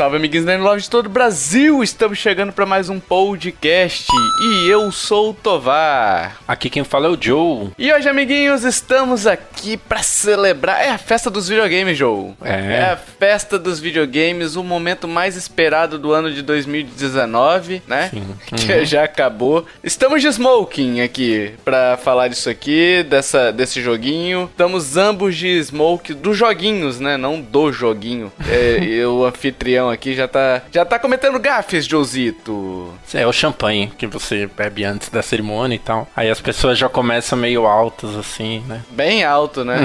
Salve, amiguinhos da Love de todo o Brasil! Estamos chegando para mais um podcast e eu sou o Tovar. Aqui quem fala é o Joe. E hoje, amiguinhos, estamos aqui para celebrar. É a festa dos videogames, Joe. É. É a festa dos videogames, o momento mais esperado do ano de 2019, né? Sim. Que já acabou. Estamos de smoking aqui para falar disso aqui, dessa, desse joguinho. Estamos ambos de smoke dos joguinhos, né? Não do joguinho. É, e o anfitrião aqui já tá, já tá cometendo gafes, Josito. É o champanhe que você bebe antes da cerimônia e tal. Aí as pessoas já começam meio altas assim, né? Bem alto, né?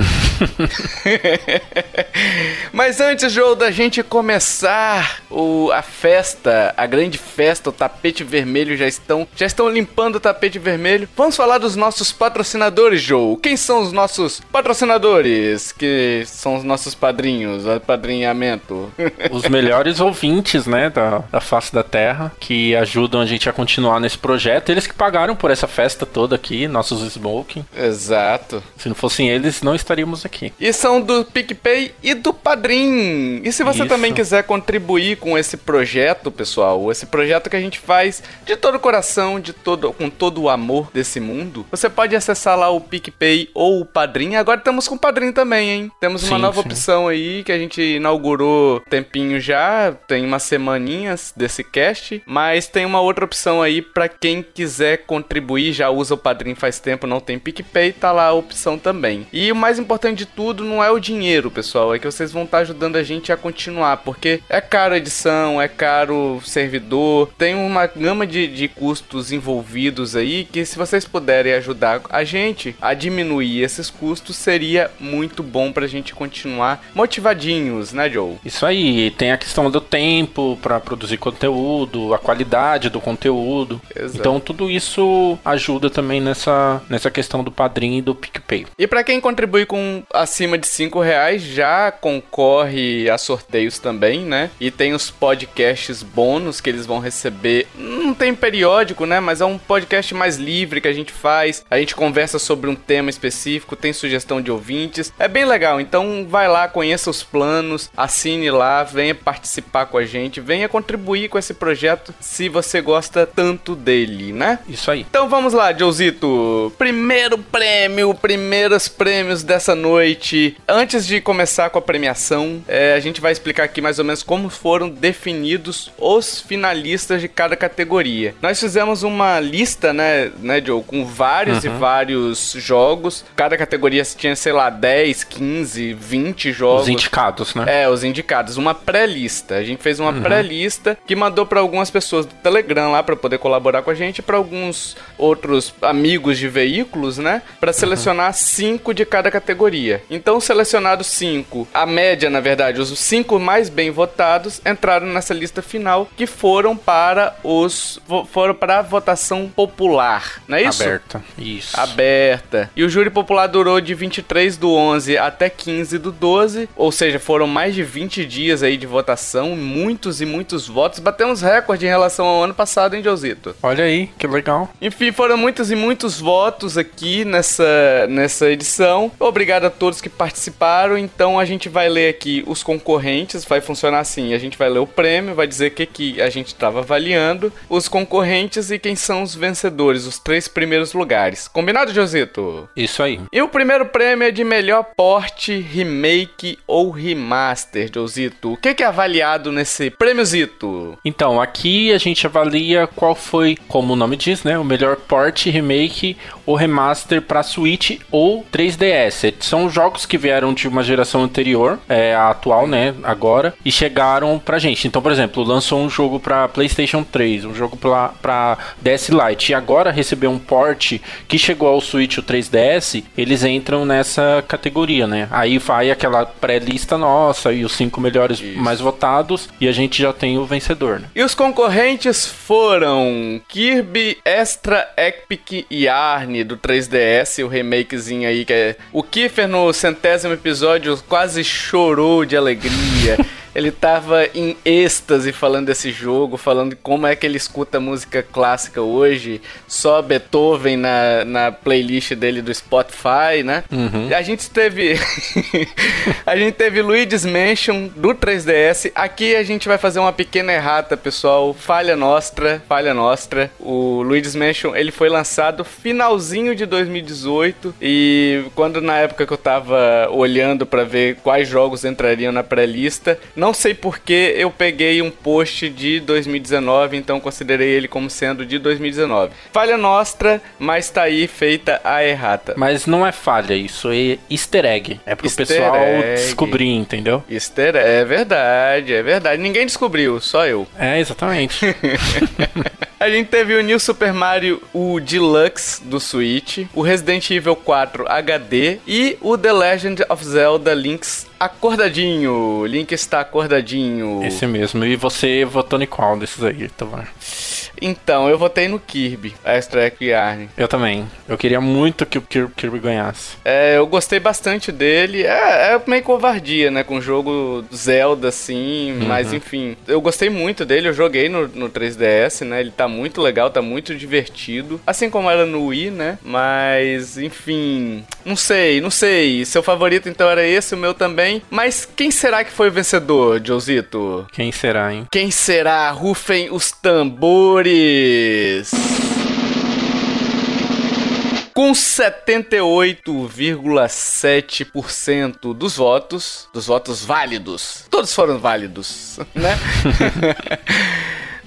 Mas antes, Joe, da gente começar o, a festa, a grande festa, o tapete vermelho já estão, já estão limpando o tapete vermelho. Vamos falar dos nossos patrocinadores, Joe. Quem são os nossos patrocinadores? Que são os nossos padrinhos, apadrinhamento. Os melhores ouvintes, né, da, da face da Terra, que ajudam a gente a continuar nesse projeto. Eles que pagaram por essa festa toda aqui, nossos smoking. Exato. Se não fossem eles, não estaríamos aqui. E são do PicPay e do Padrim. E se você Isso. também quiser contribuir com esse projeto, pessoal, esse projeto que a gente faz de todo o coração, de todo, com todo o amor desse mundo, você pode acessar lá o PicPay ou o Padrim. Agora estamos com o Padrim também, hein? Temos uma Sim, nova sim. opção aí que a gente inaugurou tempinho já, tem umas semaninhas desse cast, mas tem uma outra opção aí pra quem quiser contribuir, já usa o Padrim faz tempo, não tem PicPay, tá lá a opção também. E o mais importante de tudo não é o dinheiro, pessoal, é que vocês vão estar ajudando a gente a continuar, porque é caro a edição, é caro servidor, tem uma gama de, de custos envolvidos aí que se vocês puderem ajudar a gente a diminuir esses custos, seria muito bom pra gente continuar motivadinhos, né, Joe? Isso aí, tem a questão do tempo pra produzir conteúdo, a qualidade do conteúdo. Exato. Então tudo isso ajuda também nessa, nessa questão do padrinho e do PicPay. E pra quem contribui com acima de 5 reais, já concorre a sorteios também, né? E tem os podcasts bônus que eles vão receber. Não tem periódico, né? Mas é um podcast mais livre que a gente faz. A gente conversa sobre um tema específico, tem sugestão de ouvintes. É bem legal. Então vai lá, conheça os planos, assine lá, venha participar com a gente, venha contribuir com esse projeto se você gosta tanto dele, né? Isso aí. Então vamos lá, Joezito. Primeiro prêmio, primeiros prêmios dessa noite. Antes de começar com a premiação, é, a gente vai explicar aqui mais ou menos como foram definidos os finalistas de cada categoria. Nós fizemos uma lista, né, né, Joe, com vários e vários jogos. Cada categoria tinha, sei lá, 10, 15, 20 jogos. Os indicados, né? É, os indicados, uma pré-lista. A gente fez uma pré-lista que mandou pra algumas pessoas do Telegram lá pra poder colaborar com a gente, pra alguns outros amigos de veículos, né, Pra selecionar cinco de cada categoria. Então, selecionados cinco, a média, na verdade, os cinco mais bem votados entraram nessa lista final, que foram para os foram para a votação popular, não é isso? Aberta. Isso. aberta. E o júri popular durou de 23 do 11 até 15 do 12, ou seja, foram mais de 20 dias aí de votação, muitos e muitos votos. Batemos recorde em relação ao ano passado, hein, Josito? Olha aí, que legal. Enfim, foram muitos e muitos votos aqui nessa, nessa edição. Obrigado a todos que participaram. Então a gente vai ler aqui os concorrentes. Vai funcionar assim: a gente vai ler o prêmio, vai dizer o que, que a gente estava avaliando, os concorrentes e quem são os vencedores, os três primeiros lugares. Combinado, Josito? Isso aí. E o primeiro prêmio é de melhor porte, remake ou remaster, Josito. O que, que é avaliado nesse prêmiozito? Então, aqui a gente avalia qual foi, como o nome diz, né, o melhor port, remake ou remaster para Switch ou 3DS. São jogos que vieram de uma geração anterior, é, a atual, né, agora, e chegaram pra gente. Então, por exemplo, lançou um jogo pra PlayStation 3, um jogo pra, pra DS Lite, e agora recebeu um port que chegou ao Switch, o 3DS, eles entram nessa categoria, né? Aí vai aquela pré-lista nossa e os cinco melhores mais votados, e a gente já tem o vencedor, né? E os concorrentes foram Kirby Extra Epic Yarn do 3DS, o remakezinho aí que é. O Kiefer no centésimo episódio quase chorou de alegria. ele tava em êxtase falando desse jogo, falando como é que ele escuta música clássica hoje, só Beethoven na, na playlist dele do Spotify, né? Uhum. A gente teve. a gente teve Luigi's Mansion do 3DS. Aqui a gente vai fazer uma pequena errata, pessoal. Falha nostra, falha nostra. O Luigi's Mansion ele foi lançado finalzinho de 2018 e quando na época que eu tava olhando para ver quais jogos entrariam na pré-lista, não sei por que eu peguei um post de 2019, então considerei ele como sendo de 2019. Falha nostra, mas tá aí feita a errata. Mas não é falha, isso é easter egg. É pro easter pessoal egg. descobrir, entendeu? Easter egg, é verdade, é verdade. Ninguém descobriu, só eu. É, exatamente. A gente teve o New Super Mario, o Deluxe do Switch, o Resident Evil 4 HD e o The Legend of Zelda Link's acordadinho. Link está acordadinho. Esse mesmo. E você votou em qual desses aí? Então, eu votei no Kirby, Extra Yarn. Eu também. Eu queria muito que o Kirby ganhasse. É, eu gostei bastante dele. É, é meio covardia, né? Com o jogo Zelda, assim. Uhum. Mas, enfim. Eu gostei muito dele. Eu joguei no, no 3DS, né? Ele tá muito legal, tá muito divertido. Assim como era no Wii, né? Mas, enfim. Não sei, não sei. Seu favorito então era esse, o meu também. Mas quem será que foi o vencedor, Josito? Quem será, hein? Quem será? Rufem os tambores! com 78,7% dos votos, dos votos válidos. Todos foram válidos, né?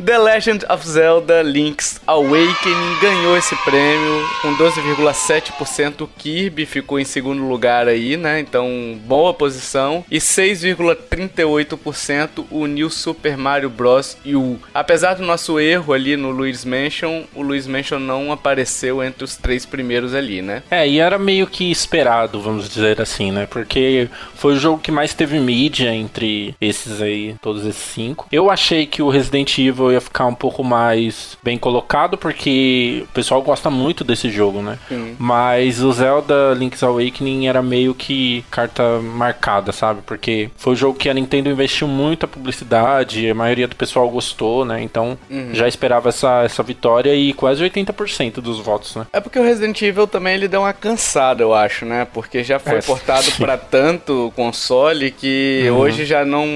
The Legend of Zelda Link's Awakening ganhou esse prêmio com 12,7%. Kirby ficou em segundo lugar aí, né? Então, boa posição. E 6,38% o New Super Mario Bros. U. Apesar do nosso erro ali no Luigi's Mansion, o Luigi's Mansion não apareceu entre os três primeiros ali, né? É, e era meio que esperado, vamos dizer assim, né? Porque foi o jogo que mais teve mídia entre esses aí, todos esses cinco. Eu achei que o Resident Evil ia ficar um pouco mais bem colocado, porque o pessoal gosta muito desse jogo, né? Sim. Mas o Zelda Link's Awakening era meio que carta marcada, sabe? Porque foi o jogo que a Nintendo investiu muito a publicidade, a maioria do pessoal gostou, né? Então uhum. já esperava essa, essa vitória e quase 80% dos votos, né? É porque o Resident Evil também ele deu uma cansada, eu acho, né? Porque já foi é, portado para tanto console que uhum. hoje já não,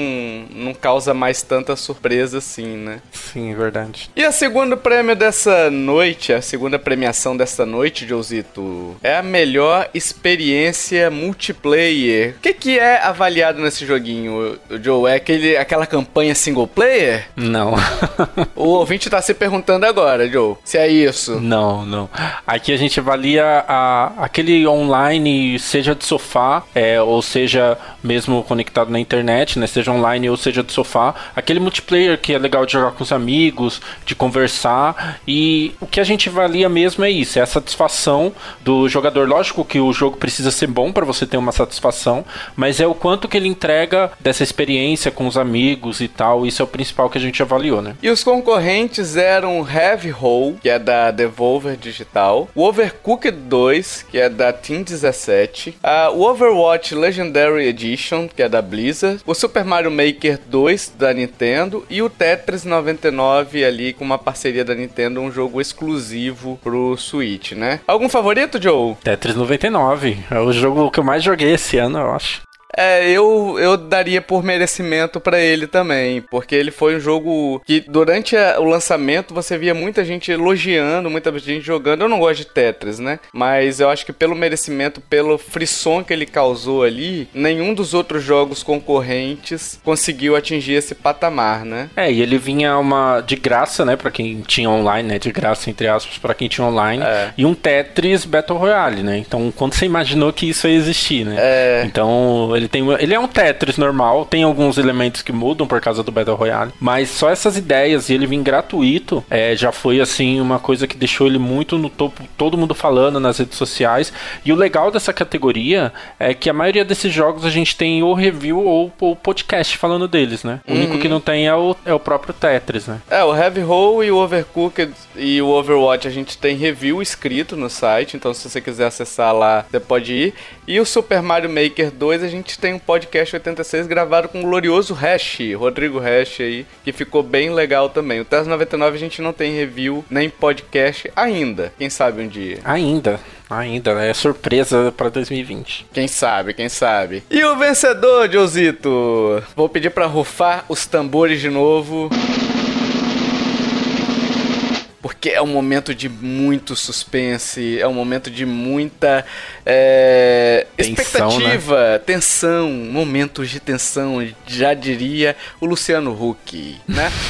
não causa mais tanta surpresa assim, né? Sim, verdade. E a segunda prêmio dessa noite, a segunda premiação dessa noite, Josito, é a melhor experiência multiplayer. O que, que é avaliado nesse joguinho, Joe? É aquele, aquela campanha single player? Não. o ouvinte tá se perguntando agora, Joe, se é isso. Não, não. Aqui a gente avalia a, aquele online, seja de sofá, é, ou seja mesmo conectado na internet, né? Seja online ou seja de sofá. Aquele multiplayer que é legal de jogar com os amigos, de conversar. E o que a gente avalia mesmo é isso, é a satisfação do jogador. Lógico que o jogo precisa ser bom para você ter uma satisfação, mas é o quanto que ele entrega dessa experiência com os amigos e tal. Isso é o principal que a gente avaliou, né? E os concorrentes eram Heavy Hole, que é da Devolver Digital, o Overcooked 2, que é da Team 17, uh, o Overwatch Legendary Edition, que é da Blizzard, o Super Mario Maker 2 da Nintendo e o Tetris 99 ali com uma parceria da Nintendo, um jogo exclusivo pro Switch, né? Algum favorito, Joe? Tetris 99. É o jogo que eu mais joguei esse ano, eu acho. É, eu, eu daria por merecimento para ele também, porque ele foi um jogo que durante a, o lançamento você via muita gente elogiando, muita gente jogando. Eu não gosto de Tetris, né? Mas eu acho que pelo merecimento, pelo frisson que ele causou ali, nenhum dos outros jogos concorrentes conseguiu atingir esse patamar, né? É, e ele vinha uma de graça, né, para quem tinha online, né, de graça entre aspas para quem tinha online, é. e um Tetris Battle Royale, né? Então, quando você imaginou que isso ia existir, né? É. Então, ele tem ele é um Tetris normal, tem alguns elementos que mudam por causa do Battle Royale, mas só essas ideias e ele vir gratuito é, já foi assim uma coisa que deixou ele muito no topo, todo mundo falando nas redes sociais. E o legal dessa categoria é que a maioria desses jogos a gente tem ou review ou o podcast falando deles, né? O uhum. único que não tem é o, é o próprio Tetris, né? É, o Heavy Hole e o Overcooked e o Overwatch a gente tem review escrito no site, então se você quiser acessar lá, você pode ir. E o Super Mario Maker 2 a gente tem um podcast 86 gravado com o glorioso Hash, Rodrigo Hash aí, que ficou bem legal também. O Tesla 99 a gente não tem review nem podcast ainda. Quem sabe um dia. Ainda. Ainda, né? É surpresa para 2020. Quem sabe, quem sabe. E o vencedor, Josito? Vou pedir para rufar os tambores de novo porque é um momento de muito suspense, é um momento de muita é, tensão, expectativa, né? tensão, momentos de tensão, já diria o Luciano Huck, né?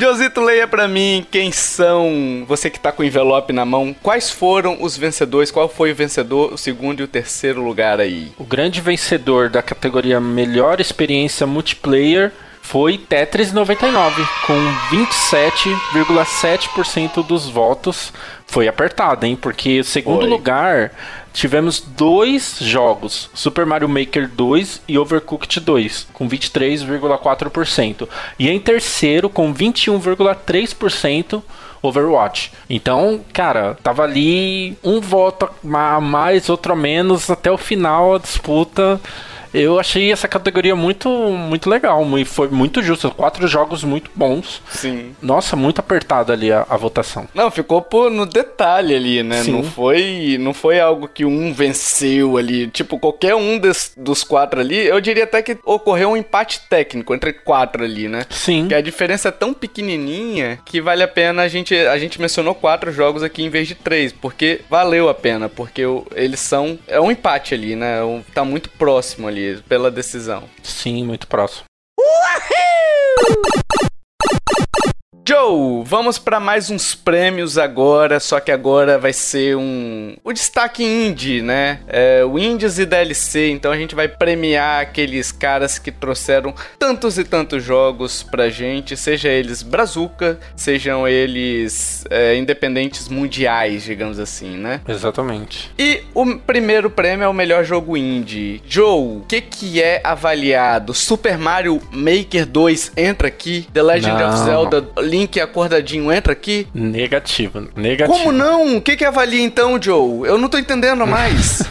Josito, leia para mim quem são, você que tá com o envelope na mão, quais foram os vencedores, qual foi o vencedor, o segundo e o terceiro lugar aí? O grande vencedor da categoria Melhor Experiência Multiplayer foi Tetris 99, com 27,7% dos votos. Foi apertado, hein? Porque segundo foi. lugar tivemos dois jogos, Super Mario Maker 2 e Overcooked 2, com 23,4%. E em terceiro, com 21,3%. Overwatch. Então, cara, tava ali um voto a mais, outro a menos, até o final a disputa eu achei essa categoria muito, muito legal. E foi muito justo. Quatro jogos muito bons. Sim. Nossa, muito apertada ali a, a votação. Não, ficou por, no detalhe ali, né? Sim. Não foi, não foi algo que um venceu ali. Tipo, qualquer um des, dos quatro ali, eu diria até que ocorreu um empate técnico entre quatro ali, né? Sim. Que a diferença é tão pequenininha que vale a pena a gente. A gente mencionou quatro jogos aqui em vez de três. Porque valeu a pena. Porque eles são. É um empate ali, né? Um, tá muito próximo ali ali pela decisão. Sim, muito próximo. Uhul! Joe, vamos para mais uns prêmios agora, só que agora vai ser um o destaque indie, né? É, o indies e DLC, então a gente vai premiar aqueles caras que trouxeram tantos e tantos jogos pra gente, seja eles brazuca, sejam eles é, independentes mundiais, digamos assim, né? Exatamente. E o primeiro prêmio é o melhor jogo indie. Joe, o que que é avaliado? Super Mario Maker 2 entra aqui? The Legend Não. of Zelda Link acordadinho entra aqui? Negativo, negativo. Como não? O que que avalia então, Joe? Eu não tô entendendo mais.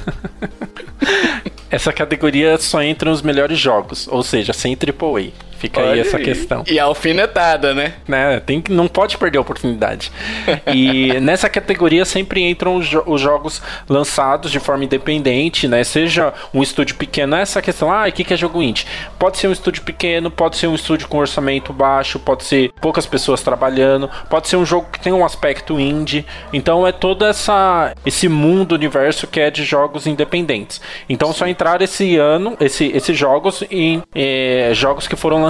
Essa categoria só entra nos melhores jogos, ou seja, sem AAA. Fica Olha aí essa aí. questão. E alfinetada, né? né? Tem que, não pode perder a oportunidade. e nessa categoria sempre entram os, jo os, jogos lançados de forma independente, né? Seja um estúdio pequeno, essa questão, ah, o que, que é jogo indie? Pode ser um estúdio pequeno, pode ser um estúdio com orçamento baixo, pode ser poucas pessoas trabalhando, pode ser um jogo que tem um aspecto indie. Então é todo essa, esse mundo, universo que é de jogos independentes. Então só entrar esse ano, esse, esses jogos em é, jogos que foram lançados,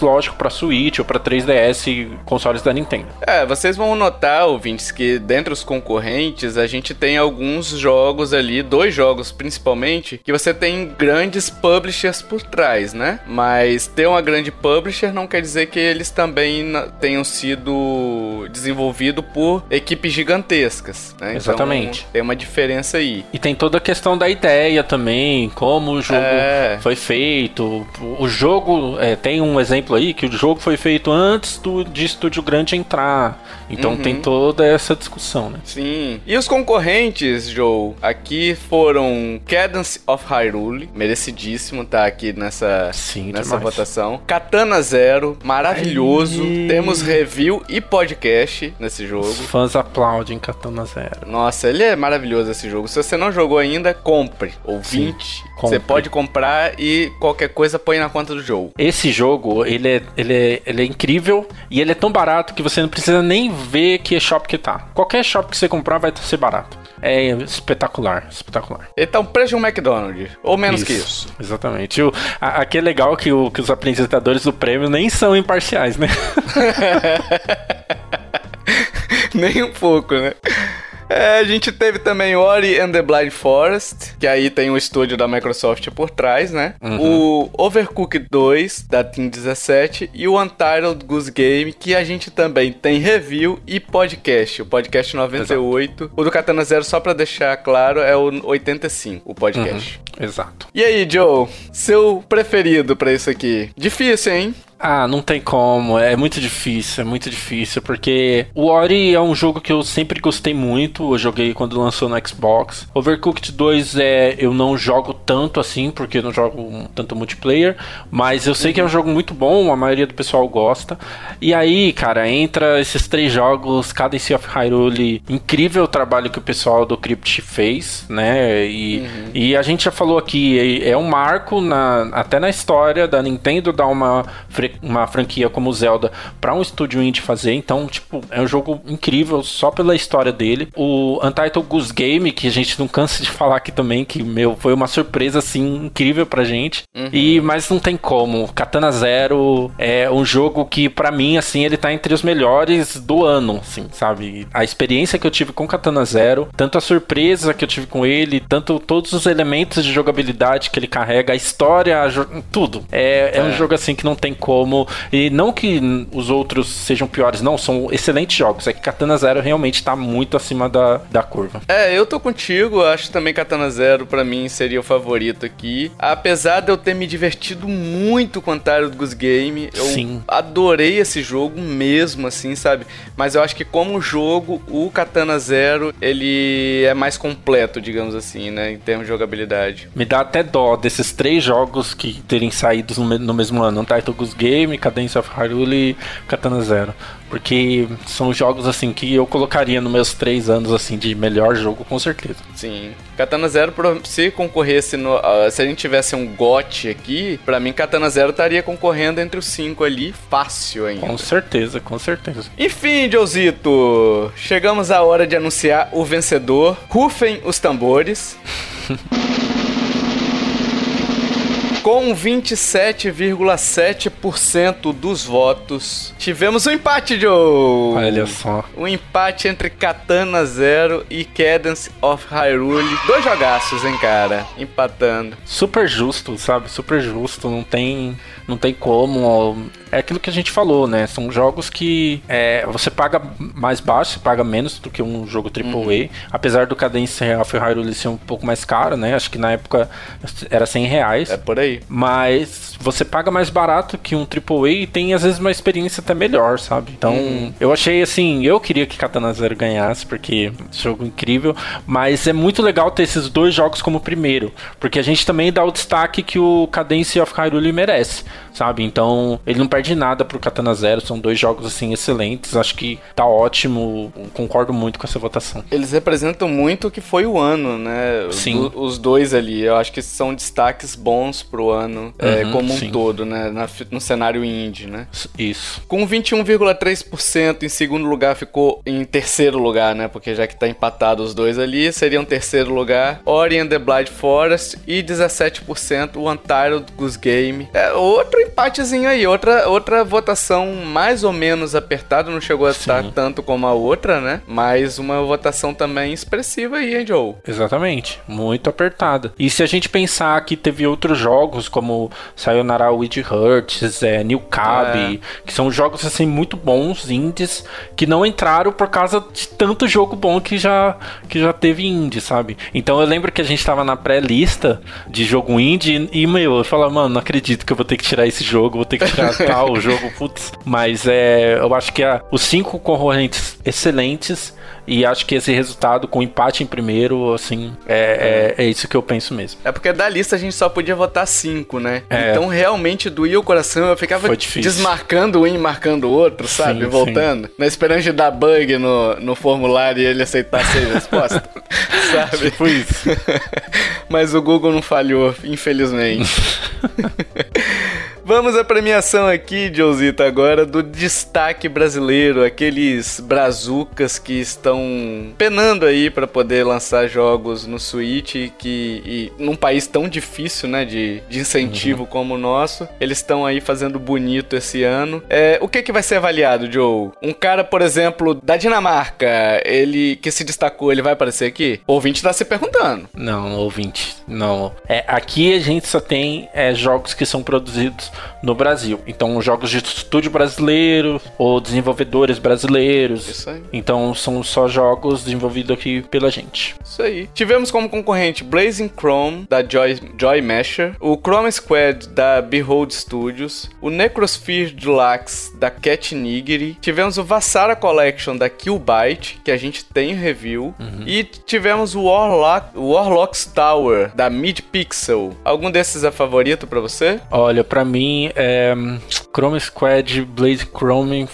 lógico, para Switch ou para 3DS e consoles da Nintendo. É, vocês vão notar, ouvintes, que dentre os concorrentes a gente tem alguns jogos ali, dois jogos principalmente, que você tem grandes publishers por trás, né? Mas ter uma grande publisher não quer dizer que eles também tenham sido desenvolvidos por equipes gigantescas, né? Exatamente. Então, tem uma diferença aí. E tem toda a questão da ideia também, como o jogo é... foi feito. O jogo é, tem tem um exemplo aí que o jogo foi feito antes do, de estúdio grande entrar. Então uhum. tem toda essa discussão, né? Sim. E os concorrentes, Joe, aqui foram Cadence of Hyrule, merecidíssimo tá aqui nessa, Sim, nessa votação. Katana Zero, maravilhoso. Aí. Temos review e podcast nesse jogo. Os fãs aplaudem Katana Zero. Nossa, ele é maravilhoso esse jogo. Se você não jogou ainda, compre. Ouvinte, você pode comprar e qualquer coisa põe na conta do jogo. Esse jogo, ele é, ele, é, ele é incrível e ele é tão barato que você não precisa nem ver que shop que tá. Qualquer shop que você comprar vai ser barato. É espetacular, espetacular. Um preço de um McDonald's, ou menos isso, que isso. Exatamente. O, a, aqui é legal que, o, que os apresentadores do prêmio nem são imparciais, né? nem um pouco, né? É, a gente teve também Ori and the Blind Forest, que aí tem um estúdio da Microsoft por trás, né? Uhum. O Overcooked 2, da Team 17, e o Untitled Goose Game, que a gente também tem review e podcast. O podcast 98. Exato. O do Katana Zero, só pra deixar claro, é o 85, o podcast. Uhum. Exato. E aí, Joe, seu preferido pra isso aqui? Difícil, hein? Ah, não tem como. É muito difícil, é muito difícil, porque o Ori é um jogo que eu sempre gostei muito. Eu joguei quando lançou no Xbox. Overcooked 2 é eu não jogo tanto assim, porque eu não jogo tanto multiplayer, mas eu sei uhum. que é um jogo muito bom, a maioria do pessoal gosta. E aí, cara, entra esses três jogos, Cadence of Hyrule, incrível o trabalho que o pessoal do Crypt fez, né? E, uhum. e a gente já falou aqui, é, um marco na, até na história da Nintendo dar uma, uma franquia como Zelda para um estúdio indie fazer. Então, tipo, é um jogo incrível só pela história dele. O Untitled Goose Game, que a gente não cansa de falar aqui também, que, meu, foi uma surpresa, assim, incrível pra gente. Uhum. E, mas não tem como. Katana Zero é um jogo que, para mim, assim, ele tá entre os melhores do ano, assim, sabe? A experiência que eu tive com Katana Zero, tanto a surpresa que eu tive com ele, tanto todos os elementos de jogabilidade que ele carrega, a história, a tudo. É, é, é, um jogo assim que não tem como. E não que os outros sejam piores, não, são excelentes jogos. É que Katana Zero realmente tá muito acima da, da curva. É, eu tô contigo, acho também Katana Zero para mim seria o favorito aqui. Apesar de eu ter me divertido muito com o Antáreo do Goose Game, eu Sim. adorei esse jogo mesmo, assim, sabe? Mas eu acho que como jogo, o Katana Zero, ele é mais completo, digamos assim, né? Em termos de jogabilidade. Me dá até dó desses três jogos que terem saído no, mesmo ano. Untitled Goose Game, Cadence of Hyrule e Katana Zero. Porque são jogos assim que eu colocaria nos meus três anos assim de melhor jogo, com certeza. Sim. Katana Zero, se concorresse no. Uh, se a gente tivesse um GOT aqui, para mim Katana Zero estaria concorrendo entre os cinco ali, fácil ainda. Com certeza, com certeza. Enfim, Josito, chegamos à hora de anunciar o vencedor. Rufem os tambores. Com 27,7% dos votos, tivemos um empate, Joe! Olha só. Um empate entre Katana Zero e Cadence of Hyrule. Dois jogaços, hein, cara? Empatando. Super justo, sabe? Super justo. Não tem, não tem como. É aquilo que a gente falou, né? São jogos que é, você paga mais baixo, você paga menos do que um jogo AAA. Uhum. Apesar do Cadence of Hyrule ser um pouco mais caro, né? Acho que na época era 100 reais. É por aí. Mas você paga mais barato que um AAA e tem às vezes uma experiência até melhor, sabe? Então, hum. eu achei assim, eu queria que Katana Zero ganhasse, porque é um jogo incrível, mas é muito legal ter esses dois jogos como primeiro, porque a gente também dá o destaque que o Cadence of Hyrule merece, sabe? Então, ele não perde nada pro Katana Zero, são dois jogos assim excelentes, acho que tá ótimo, concordo muito com essa votação. Eles representam muito o que foi o ano, né? Sim. Os, os dois ali, eu acho que são destaques bons pro ano é, uhum, como um sim. todo, né? Na, no cenário indie, né? Isso. Com 21,3% em segundo lugar ficou em terceiro lugar, né? Porque já que tá empatado os dois ali, seria um terceiro lugar Ori and the Blind Forest e 17% o Untitled Goose Game. É outro empatezinho aí, outra, outra votação mais ou menos apertada, não chegou a sim. estar tanto como a outra, né? Mas uma votação também expressiva aí, hein, Joe? Exatamente, muito apertada. E se a gente pensar que teve outros jogos jogos como Sayonara With Hurts, é, New Cab, é. que são jogos assim muito bons, indies, que não entraram por causa de tanto jogo bom que já, que já teve indie, sabe? Então eu lembro que a gente tava na pré-lista de jogo indie e, meu, eu falava, mano, não acredito que eu vou ter que tirar esse jogo, vou ter que tirar tal jogo, putz. Mas é, eu acho que a, os cinco concorrentes excelentes e acho que esse resultado, com empate em primeiro, assim, é, é, é, isso que eu penso mesmo. É porque da lista a gente só podia votar cinco, né? É. Então realmente doía o coração. Eu ficava desmarcando um e marcando o outro, sabe? Sim, Voltando. Sim. Na esperança de dar bug no, no formulário e ele aceitar seis respostas. sabe? Tipo isso. Mas o Google não falhou, infelizmente. Vamos à premiação aqui, Josita, agora do destaque brasileiro, aqueles brazucas que estão penando aí para poder lançar jogos no Switch que e num país tão difícil, né, de, de incentivo uhum. como o nosso, eles estão aí fazendo bonito esse ano. É, o que que vai ser avaliado, Joe? Um cara, por exemplo, da Dinamarca, ele que se destacou, ele vai aparecer aqui? O ouvinte tá se perguntando. Não, ouvinte, não. É, aqui a gente só tem é, jogos que são produzidos no Brasil. Então, jogos de estúdio brasileiro ou desenvolvedores brasileiros. Isso aí. Então, são só jogos desenvolvidos aqui pela gente. Isso aí. Tivemos como concorrente Blazing Chrome, da Joy, Joy Masher, o Chrome Squad, da Behold Studios, o Necrosphere Deluxe, da Cat Nigiri, tivemos o Vassara Collection, da Killbyte, que a gente tem review, e tivemos o Warlock, Warlock's Tower, da Mid Pixel. Algum desses é favorito pra você? Olha, pra mim, é, Chrome Squad, Blaze Chrome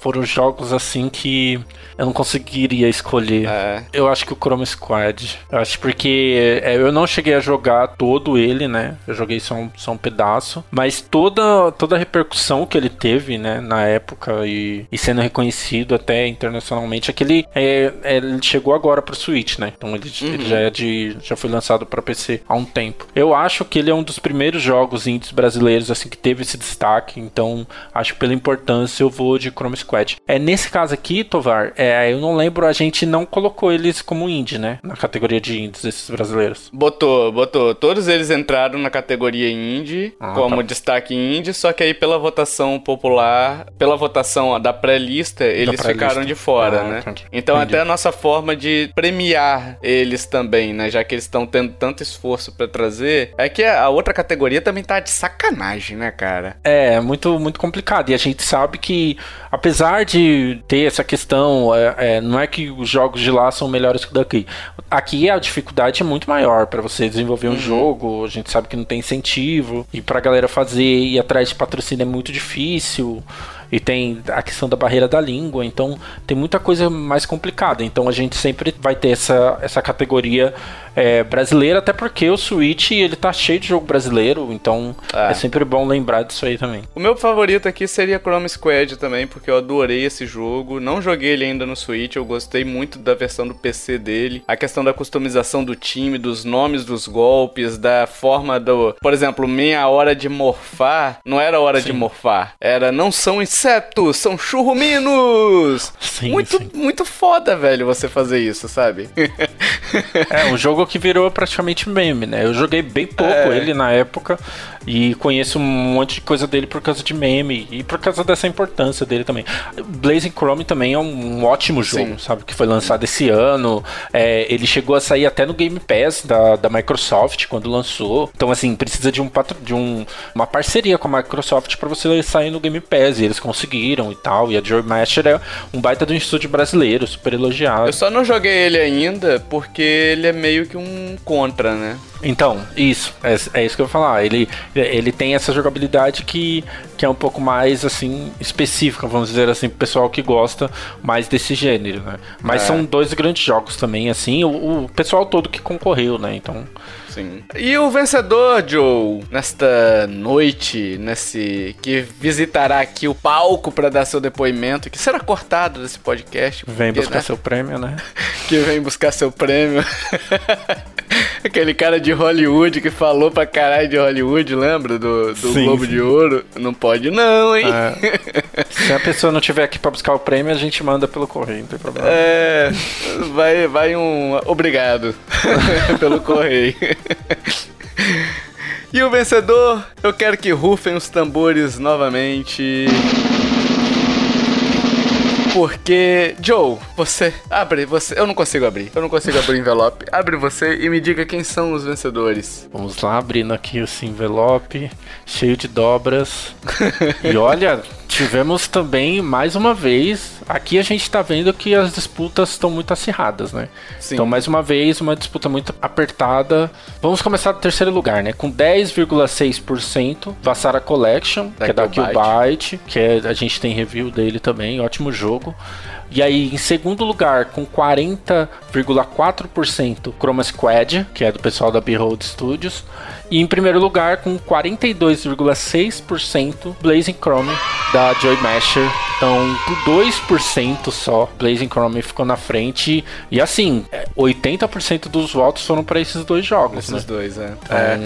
foram jogos assim que eu não conseguiria escolher. É. Eu acho que o Chrome Squad. Eu acho porque é, eu não cheguei a jogar todo ele, né? Eu joguei só um, só um pedaço. Mas toda, toda a repercussão que ele teve, né? Na época e, e sendo reconhecido até internacionalmente, aquele é, é, ele chegou agora pro Switch, né? Então ele, ele já é de. já foi lançado para PC há um tempo. Eu acho que ele é um dos primeiros jogos indies brasileiros assim que teve esse destaque. Então acho que pela importância eu vou de Chrome Squad. É nesse caso aqui, Tovar, é, eu não lembro, a gente não colocou eles como indie, né? Na categoria de indies, esses brasileiros. Botou, botou. Todos eles entraram na categoria indie, Ah, como tá. destaque indie, só que aí pela votação popular, pela votação da pré-lista, eles pré-lista. ficaram de fora, Ah, né? entendi. Então Entendi. até a nossa forma de premiar eles também, né? Já que eles estão tendo tanto esforço pra trazer, é que a outra categoria também tá de sacanagem, né, cara? É, muito, muito complicado. E a gente sabe que, apesar de ter essa questão, é, é, não é que os jogos de lá são melhores que daqui. Aqui a dificuldade é muito maior para você desenvolver um jogo. A gente sabe que não tem incentivo. E pra galera fazer e ir atrás de patrocínio é muito difícil. E tem a questão da barreira da língua, então tem muita coisa mais complicada. Então a gente sempre vai ter essa, essa categoria é, brasileira, até porque o Switch ele tá cheio de jogo brasileiro, então É. é sempre bom lembrar disso aí também. O meu favorito aqui seria Chrome Squad também, porque eu adorei esse jogo. Não joguei ele ainda no Switch, eu gostei muito da versão do PC dele. A questão da customização do time, dos nomes dos golpes, da forma do. Por exemplo, meia hora de morfar. Não era hora de morfar. Era não são insetos, são churruminos! Sim, muito, sim. muito foda, velho, você fazer isso, sabe? É, um jogo que virou praticamente meme, né? Eu joguei bem pouco É. ele na época e conheço um monte de coisa dele por causa de meme e por causa dessa importância dele também. Blazing Chrome também é um ótimo jogo, Sim. sabe? Que foi lançado esse ano. É, ele chegou a sair até no Game Pass da, da Microsoft quando lançou. Então, assim, precisa de, um, de um, uma parceria com a Microsoft para você sair no Game Pass. E eles conseguiram e tal. E a Joy Master é um baita um estúdio brasileiro, super elogiado. Eu só não joguei ele ainda porque ele é meio que um contra, né? Então, isso, é, é isso que eu vou falar. Ele, ele tem essa jogabilidade que, que é um pouco mais, assim, específica, vamos dizer assim, pro pessoal que gosta mais desse gênero, né? Mas É. são dois grandes jogos também, assim, o, o pessoal todo que concorreu, né? Então, Sim. E o vencedor, Joe, nesta noite, nesse que visitará aqui o palco para dar seu depoimento, que será cortado desse podcast. vem porque, buscar né, seu prêmio, né? Que vem buscar seu prêmio. Aquele cara de Hollywood que falou pra caralho de Hollywood, lembra? Do, do Sim, Globo sim. de Ouro. Não pode não, hein? É. Se a pessoa não tiver aqui pra buscar o prêmio, a gente manda pelo correio, não tem problema. É, vai, vai um obrigado pelo correio. E o vencedor, eu quero que rufem os tambores novamente. Porque, Joe, você abre, você, eu não consigo abrir. Eu não consigo abrir o envelope. Abre você e me diga quem são os vencedores. Vamos lá, abrindo aqui esse envelope, cheio de dobras. e olha, tivemos também, mais uma vez, aqui a gente tá vendo que as disputas estão muito acirradas, né? Sim. Então, mais uma vez, uma disputa muito apertada. Vamos começar do terceiro lugar, né? Com 10,6%, Vassara Collection, Da que é da. Killbyte, que é, a gente tem review dele também, ótimo jogo. E aí, em segundo lugar, com 40,4%, Chroma Squad, que é do pessoal da Behold Studios. E em primeiro lugar, com 42,6%, Blazing Chrome, da Joy Masher. Então, por 2% só, Blazing Chrome ficou na frente. E assim, 80% dos votos foram para esses dois jogos. Esses né? dois, é. Então, é.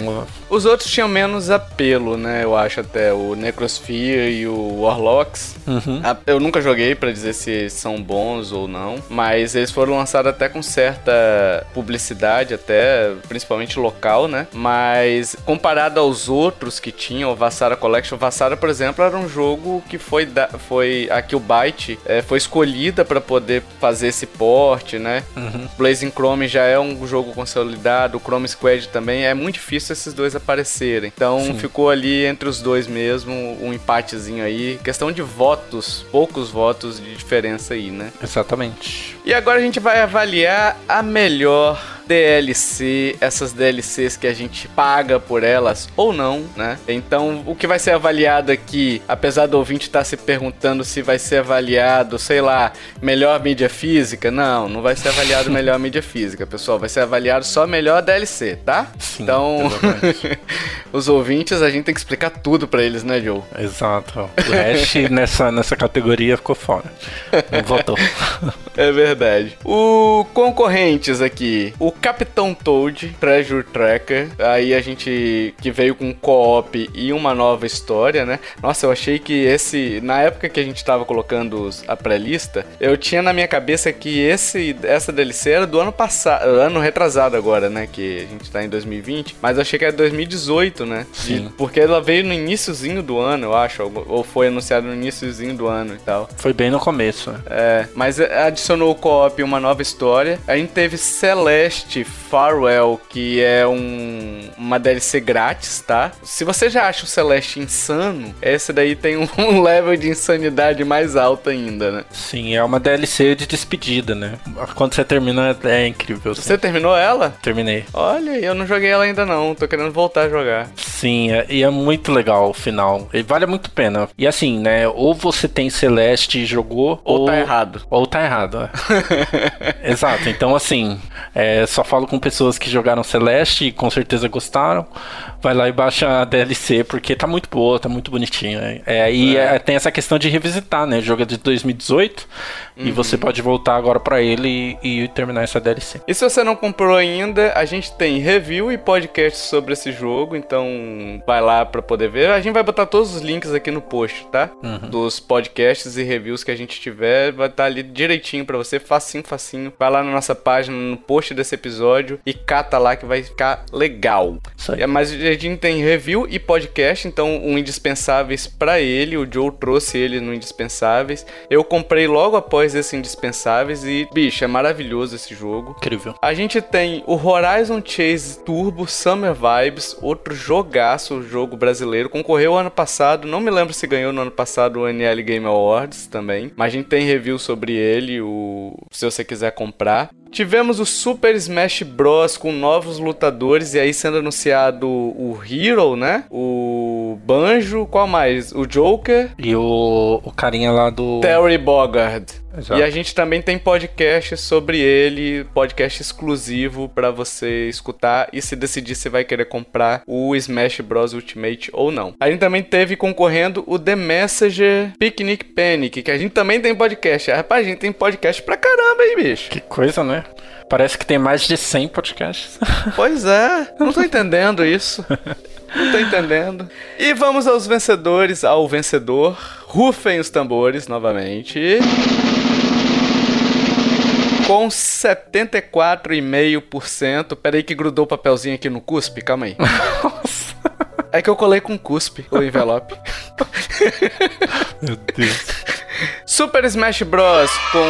Os outros tinham menos apelo, né? Eu acho até o Necrosphere e o Warlocks. Uhum. Eu nunca joguei para dizer se são bons ou não, mas eles foram lançados até com certa publicidade, até principalmente local, né? Mas comparado aos outros que tinham, o Vassara Collection, Vassara, por exemplo, era um jogo que foi da, foi a Killbyte é, foi escolhida para poder fazer esse porte, né? Uhum. Blazing Chrome já é um jogo consolidado, o Chrome Squad também é muito difícil esses dois aparecerem. Então Sim. ficou ali entre os dois mesmo, um empatezinho aí. Questão de votos, poucos votos de diferença aí, né? Exatamente. E agora a gente vai avaliar a melhor DLC, essas DLCs que a gente paga por elas ou não, né? Então, o que vai ser avaliado aqui, apesar do ouvinte estar se perguntando se vai ser avaliado, sei lá, melhor mídia física, não, não vai ser avaliado melhor mídia física, pessoal, vai ser avaliado só melhor DLC, tá? Sim, então, os ouvintes, a gente tem que explicar tudo para eles, né, Joe? Exato. O Ash nessa, nessa categoria ficou fora. Não votou. É verdade. O concorrentes aqui, o Capitão Toad, Treasure Tracker. Aí a gente que veio com co-op e uma nova história, né? Nossa, eu achei que esse, na época que a gente tava colocando a pré-lista, eu tinha na minha cabeça que esse essa DLC era do ano passado, ano retrasado agora, né, que a gente tá em 2020, mas eu achei que era 2018, né? Sim. E- porque ela veio no iníciozinho do ano, eu acho, ou- ou foi anunciado no iníciozinho do ano e tal. Foi bem no começo. né? É, mas adicionou o co-op uma nova história. A gente teve Celeste Farewell, que é um, uma DLC grátis, tá? Se você já acha o Celeste insano, esse daí tem um, um level de insanidade mais alto ainda, né? Sim, é uma DLC de despedida, né? Quando você termina, é incrível. assim. Você terminou ela? Terminei. Olha, eu não joguei ela ainda não, tô querendo voltar a jogar. Sim, é- e é muito legal o final. E vale muito a pena. E assim, né? Ou você tem Celeste e jogou, Ou tá errado. Ou tá errado, é. Exato. Então, assim, é, só falo com pessoas que jogaram Celeste e com certeza gostaram. Vai lá e baixa a DLC, porque tá muito boa, tá muito bonitinho. É, É, e É. é, tem essa questão de revisitar, né? O jogo é de 2018 e Uhum. você pode voltar agora pra ele e, e terminar essa DLC. E se você não comprou ainda, a gente tem review e podcast sobre esse jogo, então vai lá pra poder ver. A gente vai botar todos os links aqui no post, tá? Dos podcasts e reviews que a gente tiver, vai estar ali direitinho pra você, facinho, facinho. Vai lá na nossa página, no post desse episódio e cata lá que vai ficar legal. Isso aí. É, Mas a gente tem review e podcast, então um indispensáveis pra ele. O Joe trouxe ele no indispensáveis. Eu comprei logo após esse indispensáveis e, bicho, é maravilhoso esse jogo. Incrível. A gente tem o Horizon Chase Turbo Summer Vibes, outro jogaço, jogo brasileiro. Concorreu ano passado, não me lembro se ganhou no ano passado o NL Game Awards também. Mas a gente tem review sobre ele, o se você quiser comprar. Tivemos o Super Smash Bros. com novos lutadores e aí sendo anunciado o Hero, né? O Banjo, qual mais? O Joker, E o, o carinha lá do. Terry Bogard. Exato. E a gente também tem podcast sobre ele, podcast exclusivo pra você escutar e se decidir se vai querer comprar o Smash Bros Ultimate ou não. A gente também teve concorrendo o The Messenger Picnic Panic, que a gente também tem podcast. Rapaz, a gente tem podcast pra caramba aí, bicho. Que coisa, né? Parece que tem mais de 100 podcasts. Pois é, não tô entendendo isso. Não tô entendendo. E vamos aos vencedores, ao vencedor. Rufem os tambores novamente. Com 74,5%. Peraí que grudou o papelzinho aqui no cuspe, calma aí. É que eu colei com cuspe o envelope. Meu Deus. Super Smash Bros. com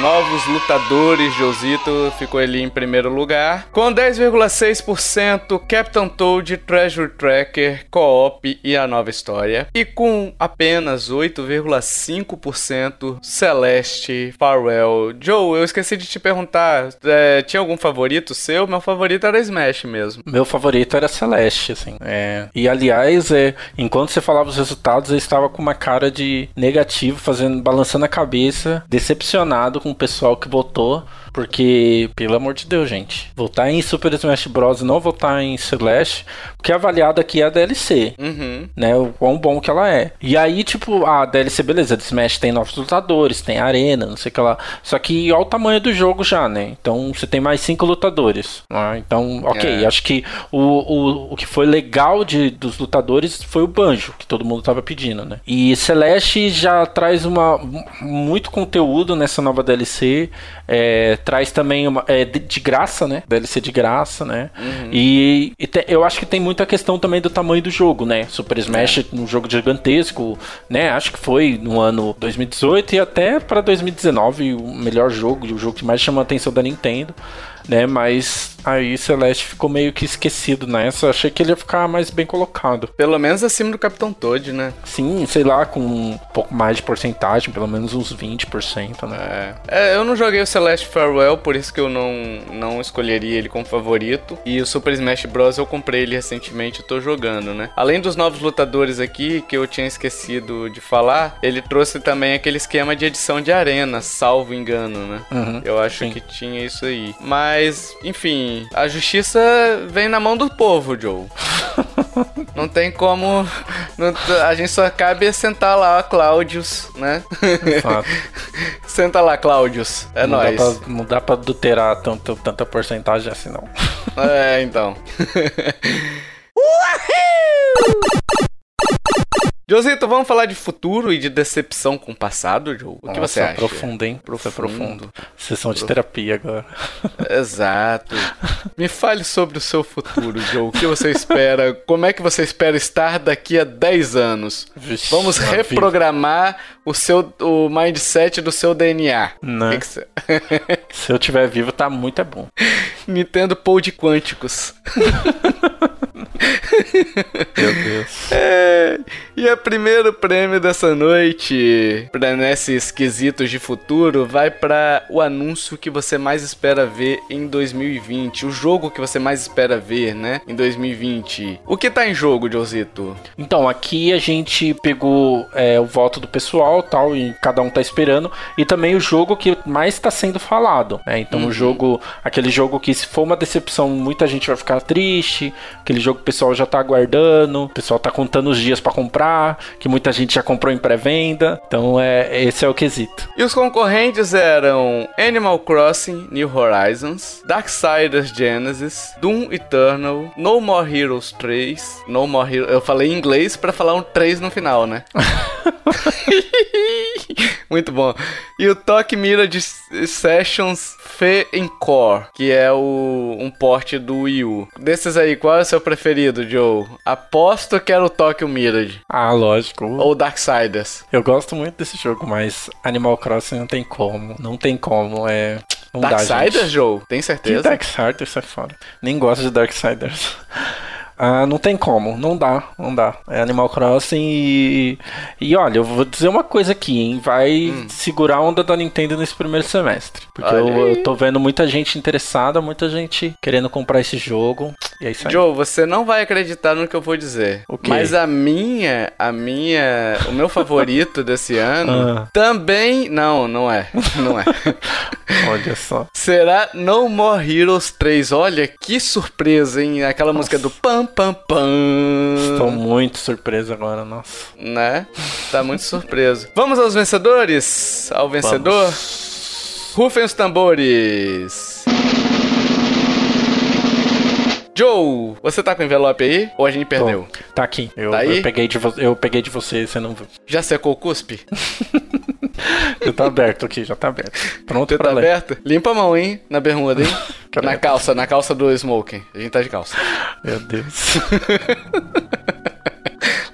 novos lutadores, Josito ficou ali em primeiro lugar. Com 10,6% Captain Toad, Treasure Tracker, Co-op e a nova história. E com apenas 8,5% Celeste, Farewell. Joe, eu esqueci de te perguntar, é, tinha algum favorito seu? Meu favorito era Smash mesmo. Meu favorito era Celeste, assim. É. E aliás, é, enquanto você falava os resultados, eu estava com uma cara de negativo, fazendo, balançando a cabeça, decepcionado com o pessoal que votou. Porque, pelo amor de Deus, gente, votar em Super Smash Bros. e não votar em Celeste, porque avaliado aqui é a DLC, Uhum. né? O quão bom que ela é. E aí, tipo, a DLC, beleza, de Smash tem novos lutadores, tem arena, não sei o que lá. Só que olha o tamanho do jogo já, né? Então você tem mais cinco lutadores. né? Então, ok, É. acho que o, o, o que foi legal de, dos lutadores foi o Banjo, que todo mundo tava pedindo, né? E Celeste já traz uma, muito conteúdo nessa nova DLC. É, traz também uma, é, de, graça, né? DLC de graça, né? E, e te- eu acho que tem muita questão também do tamanho do jogo, né? Super Smash um jogo gigantesco, né? Acho que foi no ano 2018 e até para 2019 o melhor jogo, e o jogo que mais chamou a atenção da Nintendo, né? Mas aí Celeste ficou meio que esquecido nessa. Achei que ele ia ficar mais bem colocado. Pelo menos acima do Capitão Toad, né? Sim, sei lá, com um pouco mais de porcentagem, pelo menos uns 20%, né? É. É, eu não joguei o Celeste Farewell, por isso que eu não, não escolheria ele como favorito. E o Super Smash Bros. eu comprei ele recentemente e tô jogando, né? Além dos novos lutadores aqui, que eu tinha esquecido de falar, ele trouxe também aquele esquema de edição de arena, salvo engano, né? Uhum, Eu acho sim. que tinha isso aí. Mas, enfim, a justiça vem na mão do povo, Joe. Não tem como. não- a gente só cabe sentar lá, Cláudios, né? Senta lá, Cláudios. É não, nóis. dá pra, não dá pra adulterar tanto, tanta porcentagem assim, não. É, então. Josito, vamos falar de futuro e de decepção com o passado, Joe? O que você acha? Profundo, hein? Isso é Profundo. profundo. Sessão de terapia agora. Exato. Me fale sobre o seu futuro, Joe. O que você espera? Como é que você espera estar daqui a 10 anos? Vixe, Vamos reprogramar o seu o mindset do seu DNA. Né? O que que você- Se eu tiver vivo, tá muito é bom. Nintendo Pod Quânticos. Meu Deus. É, e o primeiro prêmio dessa noite, pra nesses quesitos de futuro, vai pra o anúncio que você mais espera ver em 2020. O jogo que você mais espera ver, né? Em 2020. O que tá em jogo, Josito? Então, aqui a gente pegou é, o voto do pessoal tal, e cada um tá esperando. E também o jogo que mais tá sendo falado. Né? Então, o jogo, aquele jogo que se for uma decepção, muita gente vai ficar triste. Aquele jogo pessoal já tá aguardando. O pessoal tá contando os dias pra comprar. Que muita gente já comprou em pré-venda. Então, é, esse é o quesito. E os concorrentes eram Animal Crossing New Horizons, Darksiders Genesis, Doom Eternal, No More Heroes 3, No More Heroes. Eu falei em inglês pra falar um 3 no final, né? Muito bom. E o Toque Mira de Sessions Fe Encore, que é o, um porte do Wii U. Desses aí, qual é o seu preferido, Joe? Aposto que era o Tokyo Mirage. Ah, lógico. Ou Darksiders. Eu gosto muito desse jogo, mas Animal Crossing não tem como. Não tem como. É. Não Darksiders. Joe? Tem Que certeza? Darksiders é foda. Nem gosto de Darksiders. Ah, não tem como, não dá, não dá. É Animal Crossing e. E olha, eu vou dizer uma coisa aqui, hein? Vai segurar a onda da Nintendo nesse primeiro semestre. Porque eu, eu tô vendo muita gente interessada, muita gente querendo comprar esse jogo. E é isso aí. Joe, você não vai acreditar no que eu vou dizer. O quê? Mas a minha, a minha, o meu favorito desse ano Ah. também, não, não é, não é. Olha só. Será No More Heroes 3. Olha que surpresa, hein? Aquela música do pam pam Tô pam, muito surpreso agora, nossa. né? Tá muito surpreso. Vamos aos vencedores? Ao vencedor? Vamos. Rufem os tambores. Joe, você tá com o envelope aí? Ou a gente perdeu? Bom, tá aqui. Eu, Tá eu peguei de eu peguei de você, você não viu. Já secou o cuspe? Já tá aberto aqui, já tá aberto. Pronto Você pra tá ler. aberto? Limpa a mão, hein? Na bermuda, hein? Na calça, na calça do smoking. A gente tá de calça. Meu Deus.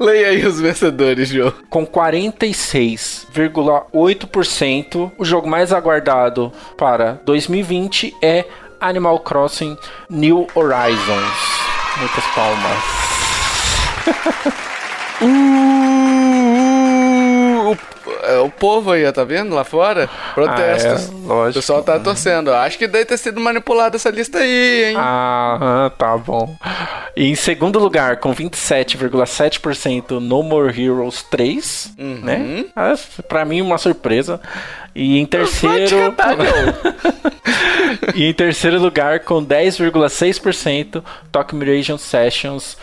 Leia aí os vencedores, Joe. Com 46,8%, o jogo mais aguardado para 2020 é Animal Crossing New Horizons. Muitas palmas. Uh, o, é, o povo aí, ó, tá vendo? Lá fora? Protestos. Ah, é, O lógico. pessoal tá torcendo. Acho que deve ter sido manipulada essa lista aí, hein? Ah, tá bom. E em segundo lugar, com 27,7% No More Heroes 3, Uhum. né? Ah, Pra mim, uma surpresa. E em terceiro. e em terceiro lugar, com 10,6%, Tokyo Region Sessions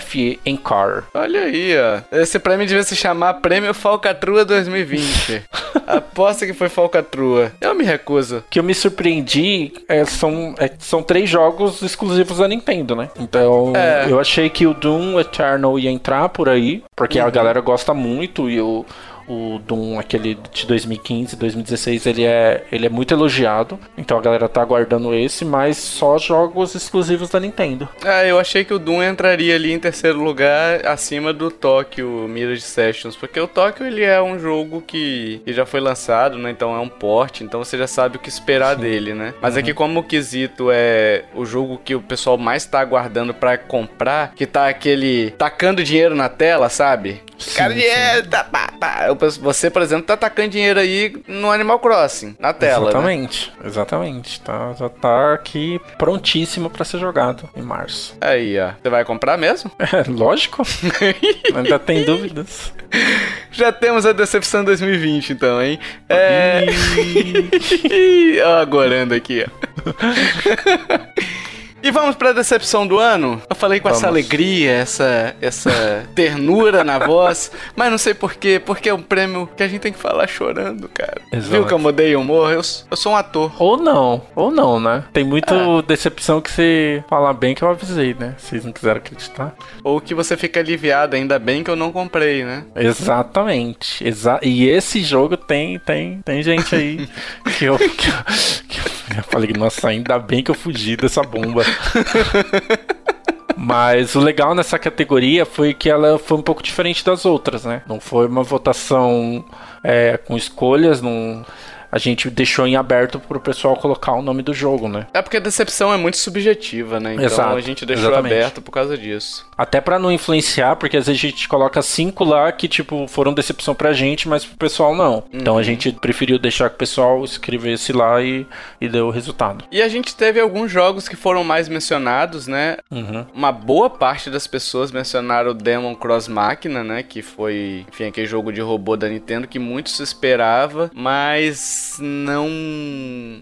FE Encore. Olha aí, ó. Esse prêmio devia se chamar Prêmio Falcatrua 2020. Aposta que foi Falcatrua. Eu me recuso. que eu me surpreendi é, são, é, são três jogos exclusivos da Nintendo, né? Então É. eu achei que o Doom Eternal ia entrar por aí, porque a galera gosta muito e o. O Doom, aquele de 2015, 2016, ele é, ele é muito elogiado. Então a galera tá aguardando esse, mas só jogos exclusivos da Nintendo. Ah, eu achei que o Doom entraria ali em terceiro lugar acima do Tokyo Mirage Sessions, porque o Tokyo ele é um jogo que, que já foi lançado, né? Então é um porte, então você já sabe o que esperar dele, né? Mas aqui como o quesito é o jogo que o pessoal mais tá aguardando pra comprar, que tá aquele tacando dinheiro na tela, sabe? Sim, Cara, sim. dinheiro, tá, pá, pá. Penso- Você, por exemplo, tá tacando dinheiro aí no Animal Crossing, na tela, né? exatamente, exatamente. Tá, já tá aqui prontíssimo pra ser jogado em março. Aí, ó. Você vai comprar mesmo? É, lógico. Ainda tem dúvidas. Já temos a decepção 2020, então, hein? É. Ó, agorando aqui, ó. E vamos pra decepção do ano? Eu falei com essa Vamos. alegria, essa, essa ternura na voz, mas não sei porquê, porque é um prêmio que a gente tem que falar chorando, cara. Exato. Viu que eu mudei o humor? Eu, eu sou um ator. Ou não, ou não, né? Tem muita decepção que você fala bem que eu avisei, né? Vocês não quiseram acreditar. Ou que você fica aliviado, ainda bem que eu não comprei, né? Exatamente. Exa e esse jogo tem, tem, tem gente aí que eu, que, eu, que eu falei, nossa, ainda bem que eu fugi dessa bomba. Mas o legal nessa categoria foi que ela foi um pouco diferente das outras, né? Não foi uma votação é, com escolhas, não. A gente deixou em aberto pro pessoal colocar o nome do jogo, né? É porque a decepção é muito subjetiva, né? Então Exato, a gente deixou exatamente. aberto por causa disso. Até pra não influenciar, porque às vezes a gente coloca cinco lá que, tipo, foram decepção pra gente, mas pro pessoal não. Então a gente preferiu deixar que o pessoal escrevesse lá e, e deu o resultado. E a gente teve alguns jogos que foram mais mencionados, né? Uhum. Uma boa parte das pessoas mencionaram o Demon Cross Machina, né? Que foi, enfim, aquele jogo de robô da Nintendo que muito se esperava, mas não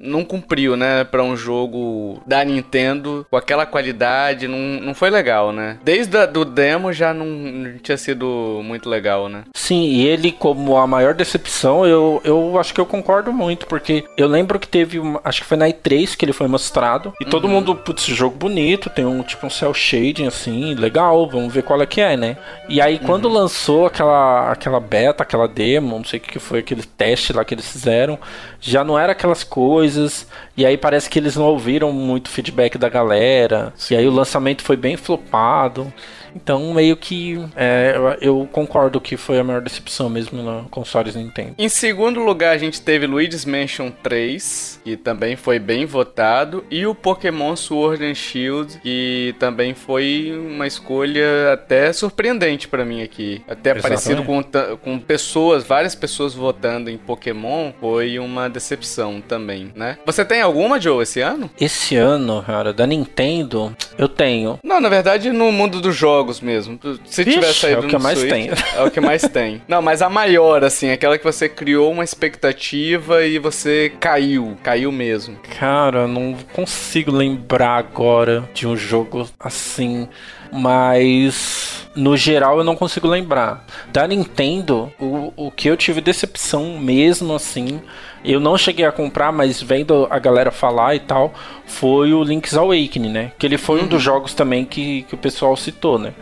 não cumpriu, né? Pra um jogo da Nintendo com aquela qualidade, não, não foi legal, né? Desde a, do demo já não, não tinha sido muito legal, né? Sim, e ele, como a maior decepção, eu, eu acho que eu concordo muito, porque eu lembro que teve, uma, acho que foi na E3 que ele foi mostrado, e todo mundo, putz, jogo bonito, tem um tipo um cel shading assim, legal, vamos ver qual é que é, né? E aí quando lançou aquela, aquela beta, aquela demo, não sei o que foi, aquele teste lá que eles fizeram, já não era aquelas coisas, e aí parece que eles não ouviram muito feedback da galera, e aí o lançamento foi bem flopado. Então, meio que é, eu, eu concordo que foi a maior decepção mesmo no consoles Nintendo. Em segundo lugar, a gente teve Luigi's Mansion 3, que também foi bem votado, e o Pokémon Sword and Shield, que também foi uma escolha até surpreendente pra mim aqui. Até Exatamente. parecido com, com pessoas, várias pessoas votando em Pokémon, foi uma decepção também, né? Você tem alguma, Joe, esse ano? Esse ano, cara, da Nintendo, eu tenho. Não, na verdade, no mundo dos jogos mesmo. Se Vixe, tiver saído é o que mais Switch, tem. É o que mais tem. Não, mas a maior, assim, aquela que você criou uma expectativa e você caiu. Caiu mesmo. Cara, não consigo lembrar agora de um jogo assim, mas no geral eu não consigo lembrar. Da Nintendo, o, o que eu tive decepção mesmo assim, eu não cheguei a comprar, mas vendo a galera falar e tal, foi o Link's Awakening, né? Que ele foi um dos jogos também que, que o pessoal citou, né?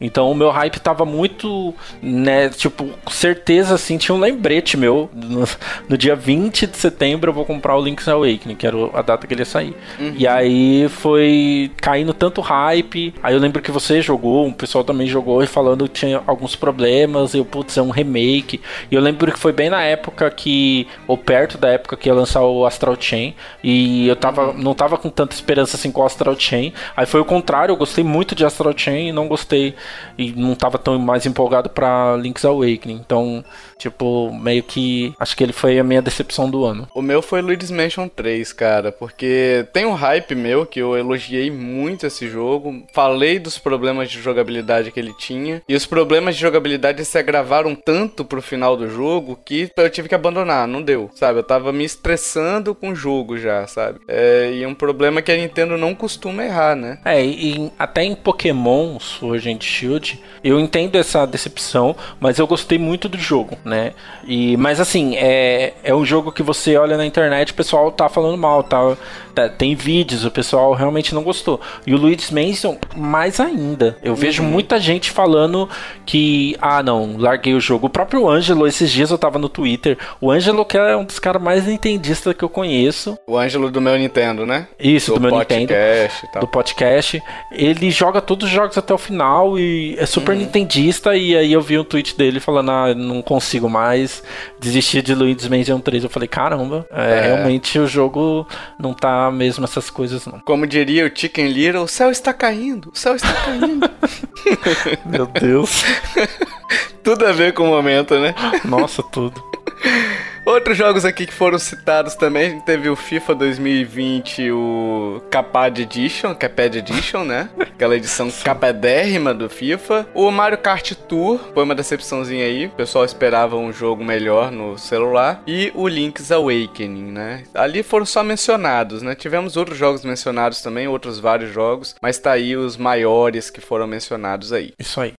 Então o meu hype tava muito, né, tipo, certeza assim, tinha um lembrete meu, no, no dia 20 de setembro eu vou comprar o Link's Awakening, que era a data que ele ia sair. E aí foi caindo tanto hype, aí eu lembro que você jogou, um pessoal também jogou e falando que tinha alguns problemas, e eu, putz, é um remake. E eu lembro que foi bem na época que, ou perto da época que ia lançar o Astral Chain, e eu tava, não tava com tanta esperança assim com o Astral Chain, aí foi o contrário, eu gostei muito de Astral Chain e não gostei e não tava tão mais empolgado para Link's Awakening. Então, tipo, meio que acho que ele foi a minha decepção do ano. O meu foi Luigi's Mansion 3, cara, porque tem um hype meu que eu elogiei muito esse jogo, falei dos problemas de jogabilidade que ele tinha, e os problemas de jogabilidade se agravaram tanto pro final do jogo que eu tive que abandonar, não deu, sabe? Eu tava me estressando com o jogo já, sabe? É, e um problema que a Nintendo não costuma errar, né? É, e até em Pokémon Sword and Shield, eu entendo essa decepção, mas eu gostei muito do jogo, né? E, mas assim, é, é um jogo que você olha na internet, o pessoal tá falando mal, tá, tá tem vídeos, o pessoal realmente não gostou. E o Luigi's Mansion, mais ainda. Eu vejo Uhum. muita gente falando que, ah, não, larguei o jogo. O próprio Ângelo, esses dias eu tava no Twitter, o Ângelo que é um dos caras mais nintendistas que eu conheço. O Ângelo do meu Nintendo, né? Isso, do, meu Nintendo podcast tal. do podcast, ele joga todos os jogos até o final e é super nintendista. E aí eu vi um tweet dele falando: Ah, não consigo mais desistir de Luigi's Mansion 3. Eu falei: Caramba, é, É. realmente o jogo não tá mesmo essas coisas, não. Como diria o Chicken Little, o céu está caindo, o céu está caindo. Meu Deus. Tudo a ver com o momento, né? Nossa, tudo. Outros jogos aqui que foram citados também, a gente teve o FIFA 2020, o Capad Edition, Capad Edition, né? Aquela edição capadérrima do FIFA. O Mario Kart Tour, foi uma decepçãozinha aí, o pessoal esperava um jogo melhor no celular. E o Link's Awakening, né? Ali foram só mencionados, né? Tivemos outros jogos mencionados também, outros vários jogos, mas tá aí os maiores que foram mencionados aí. Isso aí.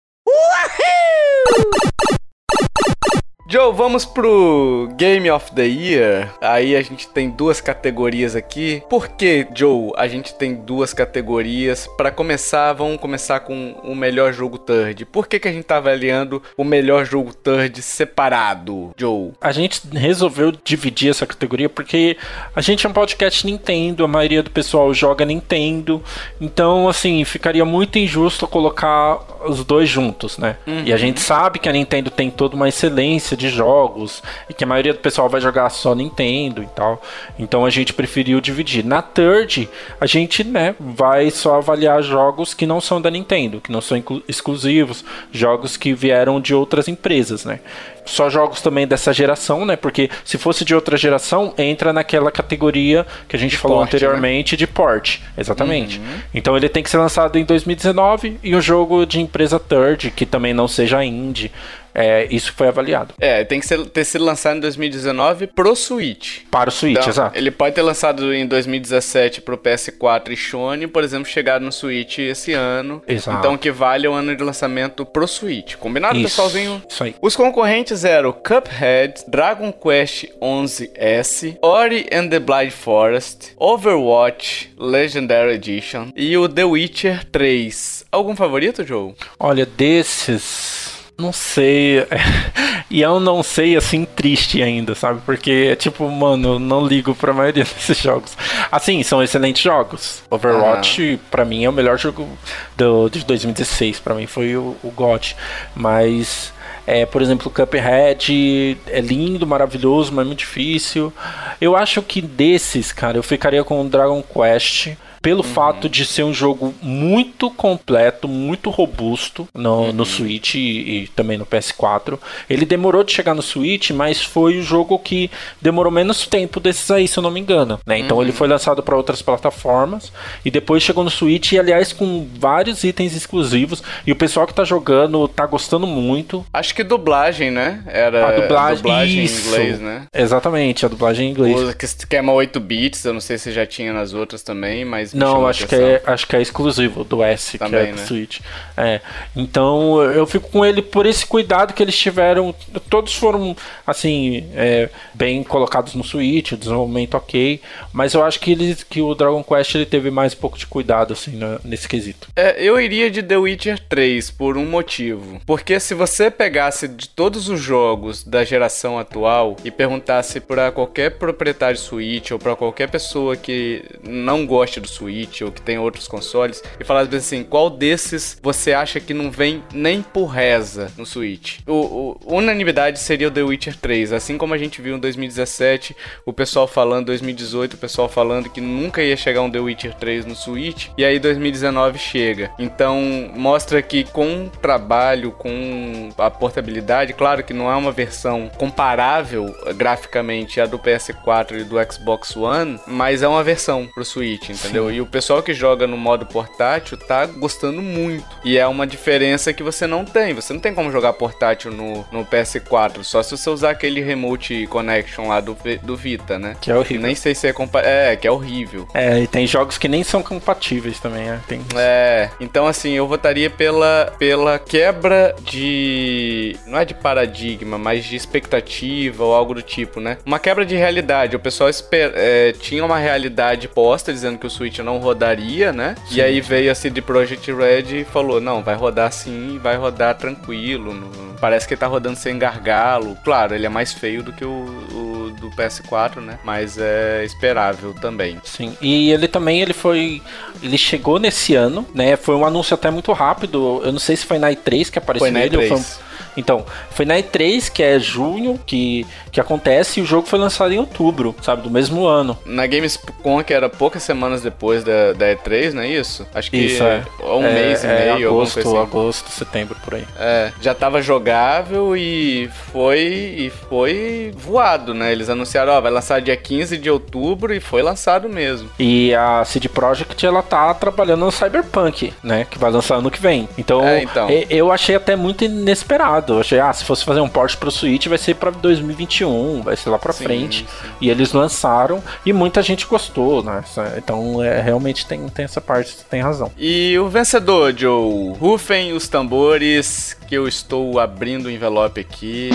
Joe, vamos pro Game of the Year. Aí a gente tem duas categorias aqui. Por que, Joe, a gente tem duas categorias? Pra começar, vamos começar com o melhor jogo third. Por que, que a gente tá avaliando o melhor jogo third separado, Joe? A gente resolveu dividir essa categoria porque a gente é um podcast Nintendo, a maioria do pessoal joga Nintendo, então assim, ficaria muito injusto colocar os dois juntos, né? E a gente sabe que a Nintendo tem toda uma excelência de jogos e que a maioria do pessoal vai jogar só Nintendo e tal. Então a gente preferiu dividir. Na Third, a gente, né, vai só avaliar jogos que não são da Nintendo, que não são exclusivos, jogos que vieram de outras empresas, né? Só jogos também dessa geração, né? Porque se fosse de outra geração, entra naquela categoria que a gente falou porte, anteriormente de porte. Exatamente. Então ele tem que ser lançado em 2019 e um jogo de empresa third, que também não seja indie. É, isso foi avaliado. É, tem que ser- ter sido lançado em 2019 pro Switch. Para o Switch, Então, exato. Ele pode ter lançado em 2017 pro PS4 e Sony, por exemplo, chegado no Switch esse ano. Exato. Então que vale o ano de lançamento pro Switch. Combinado, Isso, pessoalzinho? Isso aí. Os concorrentes eram Cuphead, Dragon Quest 11S, Ori and the Blind Forest, Overwatch Legendary Edition e o The Witcher 3. Algum favorito, Joe? Olha, desses. Não sei. e eu não sei assim triste ainda, sabe? Porque é tipo, mano, eu não ligo pra maioria desses jogos. Assim, são excelentes jogos. Overwatch, pra mim, é o melhor jogo do, de 2016. Pra mim foi o, o GOT. Mas. É, por exemplo, Cuphead é lindo, maravilhoso, mas muito difícil. Eu acho que desses, cara, eu ficaria com o Dragon Quest. Pelo fato de ser um jogo muito completo, muito robusto no, no Switch e, e também no PS4. Ele demorou de chegar no Switch, mas foi o jogo que demorou menos tempo desses aí, se eu não me engano. né? Então ele foi lançado para outras plataformas e depois chegou no Switch e, aliás, com vários itens exclusivos. E o pessoal que tá jogando tá gostando muito. Acho que dublagem, né? Era A dublagem, em isso. inglês, né? Exatamente, a dublagem em inglês. O que esquema 8 bits, eu não sei se já tinha nas outras também, mas Não, acho que, é, acho que é exclusivo do S, que Também, é do né? Switch. É. Então eu fico com ele por esse cuidado que eles tiveram. Todos foram, assim, é, bem colocados no Switch, o desenvolvimento ok. Mas eu acho que, eles, que o Dragon Quest ele teve mais um pouco de cuidado, assim, na- nesse quesito. É, eu iria de The Witcher 3 por um motivo. Porque se você pegasse de todos os jogos da geração atual e perguntasse pra qualquer proprietário de Switch ou pra qualquer pessoa que não goste do Switch Switch ou que tem outros consoles e falar assim, qual desses você acha que não vem nem por reza no Switch? O, o unanimidade seria o The Witcher 3, assim como a gente viu em 2017, o pessoal falando 2018, o pessoal falando que nunca ia chegar um The Witcher 3 no Switch, e aí 2019 chega. Então mostra que com trabalho, com a portabilidade, claro que não é uma versão comparável graficamente à do PS4 e do Xbox One, mas é uma versão pro Switch, entendeu? E o pessoal que joga no modo portátil tá gostando muito. E é uma diferença que você não tem. Você não tem como jogar portátil no, no PS4, só se você usar aquele Remote Connection lá do, do Vita, né? Que é horrível. Nem sei se é compatível. É, que é horrível. É, e tem jogos que nem são compatíveis também, né? Tem... É, então assim, eu votaria pela, pela quebra de. Não é de paradigma, mas de expectativa ou algo do tipo, né? Uma quebra de realidade. O pessoal esper... É, tinha uma realidade posta dizendo que o Switch não rodaria, né? Sim. E aí veio a CD Projekt Red e falou: não, vai rodar sim, vai rodar tranquilo. No... Parece que tá rodando sem gargalo. Claro, ele é mais feio do que o, o do PS4, né? Mas é esperável também. Sim. E ele também ele foi. Ele chegou nesse ano, né? Foi um anúncio até muito rápido. Eu não sei se foi na E3 que apareceu foi na E3. ele. Ou foi então, foi na E3, que é junho, que, que acontece, e o jogo foi lançado em outubro, sabe, do mesmo ano. Na Gamescom, que era poucas semanas depois da, da E3, não é isso? Acho que isso, é. um é, mês e é, meio, agosto, assim. agosto, setembro, por aí. É, já tava jogável e foi, e foi voado, né? Eles anunciaram, ó, vai lançar dia 15 de outubro e foi lançado mesmo. E a CD Projekt, ela tá trabalhando no Cyberpunk, né? Que vai lançar ano que vem. Então, é, então. eu achei até muito inesperado eu achei, ah, se fosse fazer um port pro Switch, vai ser pra 2021, vai ser lá pra sim, frente. Sim. E eles lançaram e muita gente gostou, né? Então, é, realmente tem, tem essa parte, tem razão. E o vencedor, Joe, rufem os tambores que eu estou abrindo o envelope aqui.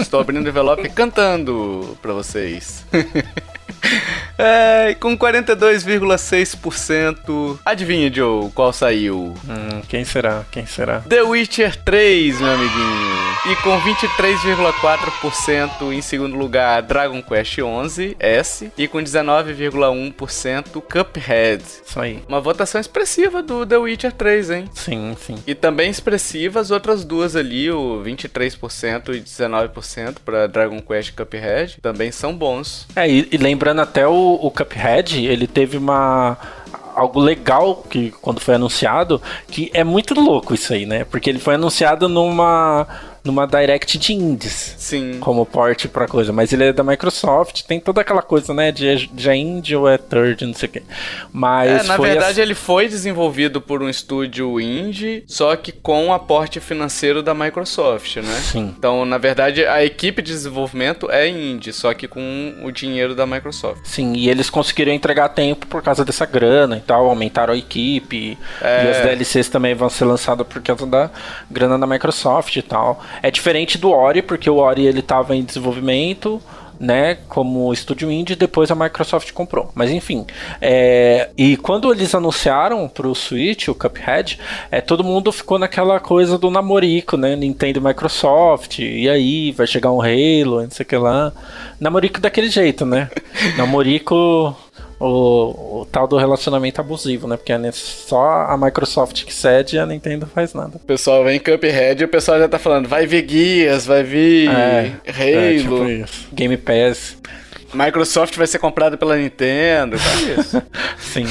estou abrindo o envelope cantando pra vocês. É, com 42,6%. Adivinha, Joe, qual saiu? Hum, quem será? Quem será? The Witcher 3, meu amiguinho. E com 23,4% em segundo lugar, Dragon Quest 11 S. E com 19,1% Cuphead. Isso aí. Uma votação expressiva do The Witcher 3, hein? Sim, sim. E também expressiva as outras duas ali, o 23% e 19% para Dragon Quest e Cuphead. Também são bons. É, e, e lembrando até o, o Cuphead, ele teve uma algo legal que quando foi anunciado, que é muito louco isso aí, né? Porque ele foi anunciado numa numa Direct de indies. Sim. Como port pra coisa. Mas ele é da Microsoft, tem toda aquela coisa, né? De, de é indie ou é third, não sei o quê. Mas. É, na verdade, ele foi desenvolvido por um estúdio indie, só que com aporte financeiro da Microsoft, né? Sim. Então, na verdade, a equipe de desenvolvimento é indie, só que com o dinheiro da Microsoft. Sim, e eles conseguiram entregar tempo por causa dessa grana e tal, aumentaram a equipe. É... E as DLCs também vão ser lançadas por causa da grana da Microsoft e tal. É diferente do Ori, porque o Ori ele estava em desenvolvimento, né, como estúdio indie, depois a Microsoft comprou. Mas enfim, é, e quando eles anunciaram para o Switch, o Cuphead, é, todo mundo ficou naquela coisa do namorico, né, Nintendo e Microsoft, e aí, vai chegar um Halo, não sei o que lá. Namorico daquele jeito, né? namorico o, o, tal do relacionamento abusivo, né? Porque é só a Microsoft que cede e a Nintendo faz nada. O pessoal vem em Cuphead e o pessoal já tá falando, vai vir guias, vai vir é, Halo. É, tipo Game Pass. Microsoft vai ser comprada pela Nintendo, é isso. Sim.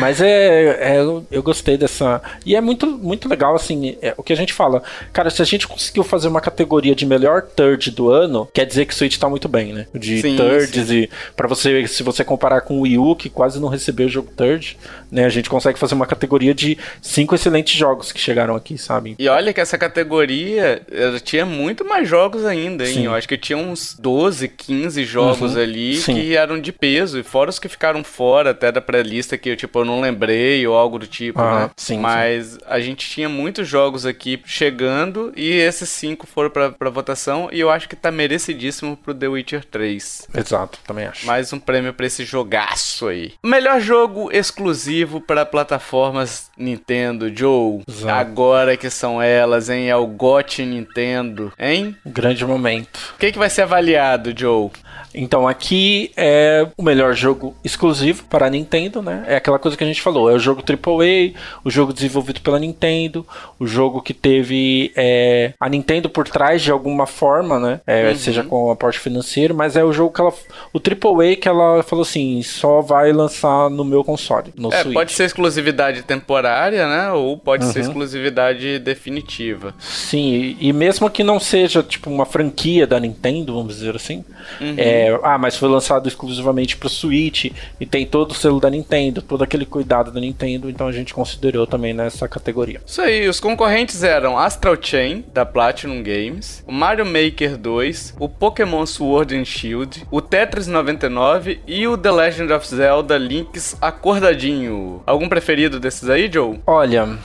Mas é, é, eu gostei dessa. E é muito, muito legal, assim, é, o que a gente fala. Cara, se a gente conseguiu fazer uma categoria de melhor third do ano, quer dizer que o Switch tá muito bem, né? De sim, thirds sim. e para você, se você comparar com o Wii U, que quase não recebeu o jogo third, né? A gente consegue fazer uma categoria de cinco excelentes jogos que chegaram aqui, sabe? E olha que essa categoria tinha muito mais jogos ainda, hein? Sim. Eu acho que tinha uns 12, 15 jogos uhum ali Sim. que eram de peso, e fora os que ficaram fora até da pré-lista que eu, tipo, eu não lembrei ou algo do tipo, ah, né? Sim, Mas sim. a gente tinha muitos jogos aqui chegando e esses cinco foram pra, pra votação e eu acho que tá merecidíssimo pro The Witcher 3. Exato, também acho. Mais um prêmio pra esse jogaço aí. Melhor jogo exclusivo para plataformas Nintendo, Joe. Exato. Agora que são elas, hein? É o GOT Nintendo, hein? Grande momento. O que, que vai ser avaliado, Joe? Então, aqui é o melhor jogo exclusivo para a Nintendo, né? É aquela coisa que a gente falou, é o jogo AAA, o jogo desenvolvido pela Nintendo, o jogo que teve é, a Nintendo por trás de alguma forma, né? É, uhum. Seja com aporte financeiro, mas é o jogo que ela. O AAA que ela falou assim: só vai lançar no meu console. No é, Switch. pode ser exclusividade temporária, né? Ou pode uhum. ser exclusividade definitiva. Sim, e, e, mesmo que não seja tipo uma franquia da Nintendo, vamos dizer assim. Uhum. É, ah, mas foi lançado exclusivamente pro Switch e tem todo o selo da Nintendo, todo aquele cuidado da Nintendo, então a gente considerou também nessa categoria. Isso aí, os concorrentes eram Astral Chain, da Platinum Games, o Mario Maker 2, o Pokémon Sword and Shield, o Tetris 99 e o The Legend of Zelda Link's Acordadinho. Algum preferido desses aí, Joe? Olha,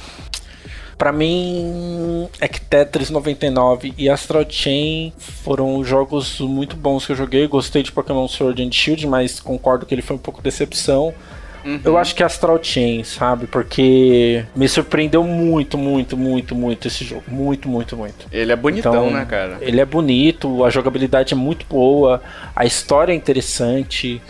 para mim, é que Tetris 99 e Astral Chain foram jogos muito bons que eu joguei. Gostei de Pokémon Sword and Shield, mas concordo que ele foi um pouco decepção. Uhum. Eu acho que Astral Chain, sabe? Porque me surpreendeu muito, muito, muito, muito esse jogo. Muito, muito, muito. Ele é bonitão, então, né, cara? Ele é bonito, a jogabilidade é muito boa, a história é interessante.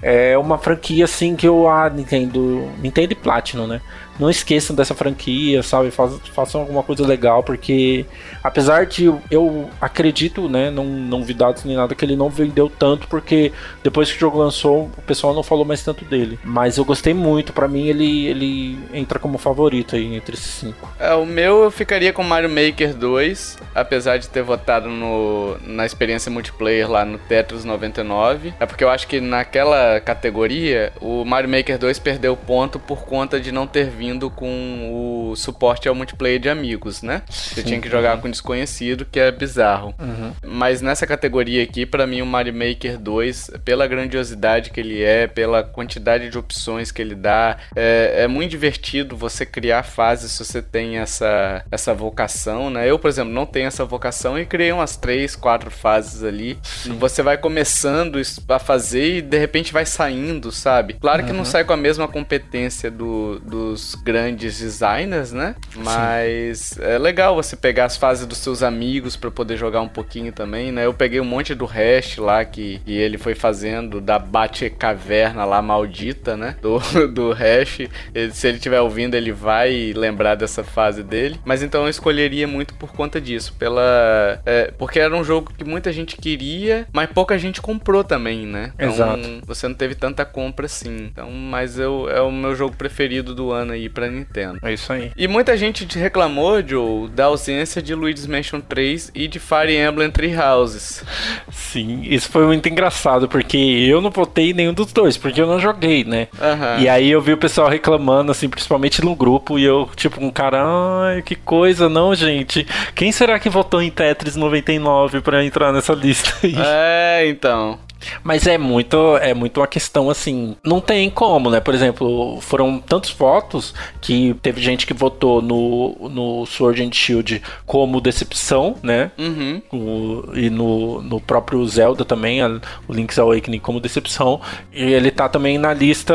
É uma franquia assim que eu ah, Nintendo, Nintendo e Platinum, né? Não esqueçam dessa franquia, sabe? façam alguma coisa legal, porque apesar de eu acredito, né, não, não vi dados nem nada, que ele não vendeu tanto, porque depois que o jogo lançou, o pessoal não falou mais tanto dele. Mas eu gostei muito, para mim ele, ele entra como favorito aí entre esses cinco. É, o meu eu ficaria com Mario Maker 2, apesar de ter votado no, na experiência multiplayer lá no Tetris 99. É porque eu acho que naquela categoria o Mario Maker 2 perdeu ponto por conta de não ter vindo vindo com o suporte ao multiplayer de amigos, né? Você tinha que jogar com desconhecido, que é bizarro. Uhum. Mas nessa categoria aqui, para mim, o Mario Maker 2, pela grandiosidade que ele é, pela quantidade de opções que ele dá, é, é muito divertido você criar fases se você tem essa, essa vocação, né? Eu, por exemplo, não tenho essa vocação e criei umas três, quatro fases ali. Sim. Você vai começando a fazer e de repente vai saindo, sabe? Claro que uhum. não sai com a mesma competência do, dos grandes designers, né? Mas Sim. é legal você pegar as fases dos seus amigos para poder jogar um pouquinho também, né? Eu peguei um monte do Hash lá que, que ele foi fazendo da Bate Caverna lá maldita, né? Do, do Hash. Ele, se ele estiver ouvindo, ele vai lembrar dessa fase dele. Mas então eu escolheria muito por conta disso, pela é, porque era um jogo que muita gente queria, mas pouca gente comprou também, né? Então, Exato. Você não teve tanta compra assim. Então, mas eu é o meu jogo preferido do ano aí pra Nintendo. É isso aí. E muita gente reclamou, Joe, da ausência de Luigi's Mansion 3 e de Fire Emblem Three Houses. Sim, isso foi muito engraçado, porque eu não votei nenhum dos dois, porque eu não joguei, né? Uhum. E aí eu vi o pessoal reclamando, assim, principalmente no grupo, e eu, tipo, um cara, ai, que coisa, não, gente. Quem será que votou em Tetris 99 pra entrar nessa lista aí? É, então. Mas é muito, é muito uma questão assim, não tem como, né? Por exemplo, foram tantos votos que teve gente que votou no, no Sword and Shield como decepção, né? Uhum. O, e no, no próprio Zelda também, a, o Link's Awakening como decepção. E ele tá também na lista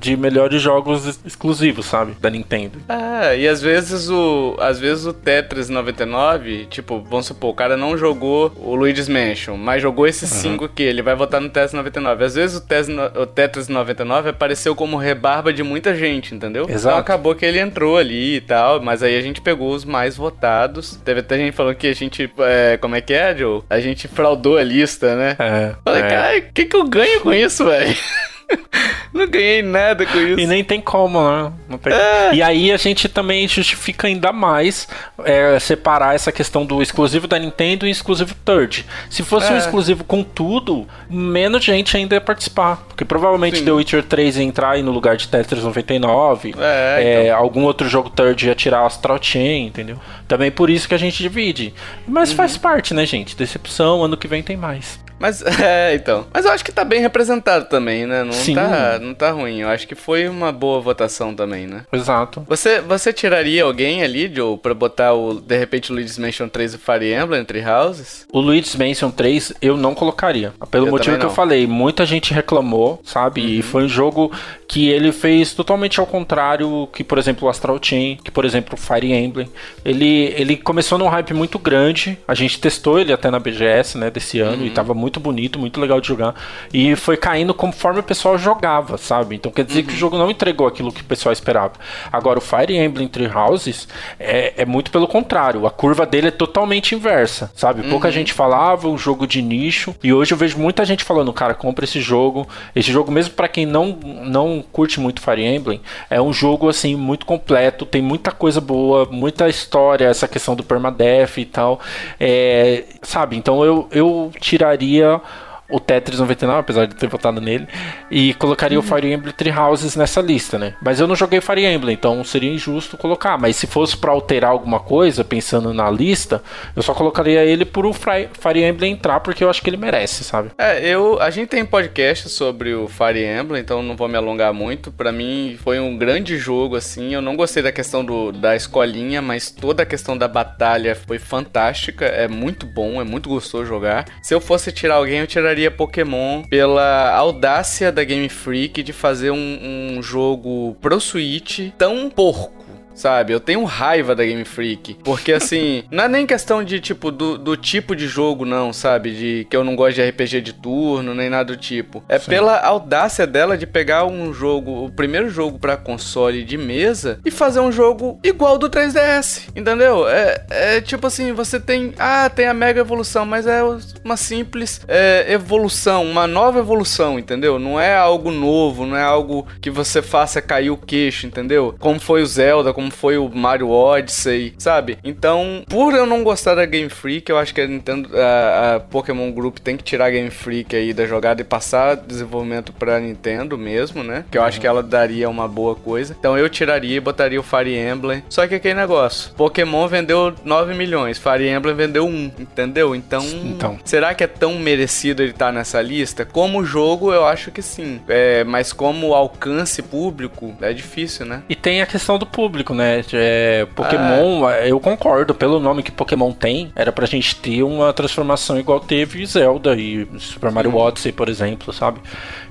de melhores jogos exclusivos, sabe? Da Nintendo. É, e às vezes o, às vezes o Tetris 99, tipo, vamos supor, o cara não jogou o Luigi's Mansion, mas jogou esses 5 uhum. aqui, ele vai votar no Tetris 99. Às vezes o, Tes, o Tetris 99 apareceu como rebarba de muita gente, entendeu? Exato. Então acabou que ele entrou ali e tal, mas aí a gente pegou os mais votados. Teve até gente falando que a gente, é, como é que é, Joe? A gente fraudou a lista, né? É. Falei, é. cara, o que, que eu ganho com isso, velho? Não ganhei nada com isso. E nem tem como, né? Tem... É. E aí a gente também justifica ainda mais é, separar essa questão do exclusivo da Nintendo e exclusivo third. Se fosse é. um exclusivo com tudo, menos gente ainda ia participar. Porque provavelmente Sim. The Witcher 3 ia entrar aí no lugar de Tetris 99. É, é, então. Algum outro jogo third ia tirar Astral Chain, entendeu? Também por isso que a gente divide. Mas uhum. faz parte, né, gente? Decepção, ano que vem tem mais. Mas, é, então. Mas eu acho que tá bem representado também, né? Não, Sim. Tá, não tá ruim. Eu acho que foi uma boa votação também, né? Exato. Você, você tiraria alguém ali, Joe, pra botar o, de repente, o Luigi's Mansion 3 e o Fire Emblem entre houses? O Luigi's Mansion 3 eu não colocaria. Pelo eu motivo que eu falei. Muita gente reclamou, sabe? Uhum. E foi um jogo que ele fez totalmente ao contrário que, por exemplo, o Astral Chain, que, por exemplo, o Fire Emblem. Ele, ele começou num hype muito grande. A gente testou ele até na BGS, né, desse ano, uhum. e tava muito muito bonito, muito legal de jogar. E foi caindo conforme o pessoal jogava, sabe? Então quer dizer uhum. que o jogo não entregou aquilo que o pessoal esperava. Agora, o Fire Emblem Three Houses é, é muito pelo contrário. A curva dele é totalmente inversa, sabe? Pouca uhum. gente falava, um jogo de nicho. E hoje eu vejo muita gente falando, cara, compra esse jogo. Esse jogo, mesmo para quem não, não curte muito Fire Emblem, é um jogo, assim, muito completo. Tem muita coisa boa, muita história, essa questão do permadeath e tal. É, sabe? Então eu, eu tiraria here. O Tetris 99, apesar de ter votado nele, e colocaria uhum. o Fire Emblem Three Houses nessa lista, né? Mas eu não joguei Fire Emblem, então seria injusto colocar. Mas se fosse para alterar alguma coisa, pensando na lista, eu só colocaria ele por o Fire Emblem entrar, porque eu acho que ele merece, sabe? É, eu. A gente tem podcast sobre o Fire Emblem, então não vou me alongar muito. Para mim foi um grande jogo, assim. Eu não gostei da questão do, da escolinha, mas toda a questão da batalha foi fantástica. É muito bom, é muito gostoso jogar. Se eu fosse tirar alguém, eu tiraria Pokémon pela audácia da Game Freak de fazer um, um jogo pro Switch tão porco sabe? Eu tenho raiva da Game Freak. Porque, assim, não é nem questão de, tipo, do, do tipo de jogo, não, sabe? De que eu não gosto de RPG de turno, nem nada do tipo. É Sim. pela audácia dela de pegar um jogo, o primeiro jogo para console de mesa e fazer um jogo igual do 3DS, entendeu? É, é tipo assim, você tem. Ah, tem a mega evolução, mas é uma simples é, evolução, uma nova evolução, entendeu? Não é algo novo, não é algo que você faça cair o queixo, entendeu? Como foi o Zelda, como como foi o Mario Odyssey, sabe? Então, por eu não gostar da Game Freak, eu acho que a Nintendo, a, a Pokémon Group tem que tirar a Game Freak aí da jogada e passar desenvolvimento pra Nintendo mesmo, né? Que eu acho que ela daria uma boa coisa. Então eu tiraria e botaria o Fire Emblem. Só que aquele negócio, Pokémon vendeu 9 milhões, Fire Emblem vendeu 1, entendeu? Então, então. será que é tão merecido ele estar tá nessa lista? Como jogo, eu acho que sim. É, mas como alcance público, é difícil, né? E tem a questão do público né? É, Pokémon, é. eu concordo, pelo nome que Pokémon tem, era pra gente ter uma transformação igual teve Zelda e Super Mario Sim. Odyssey, por exemplo, sabe?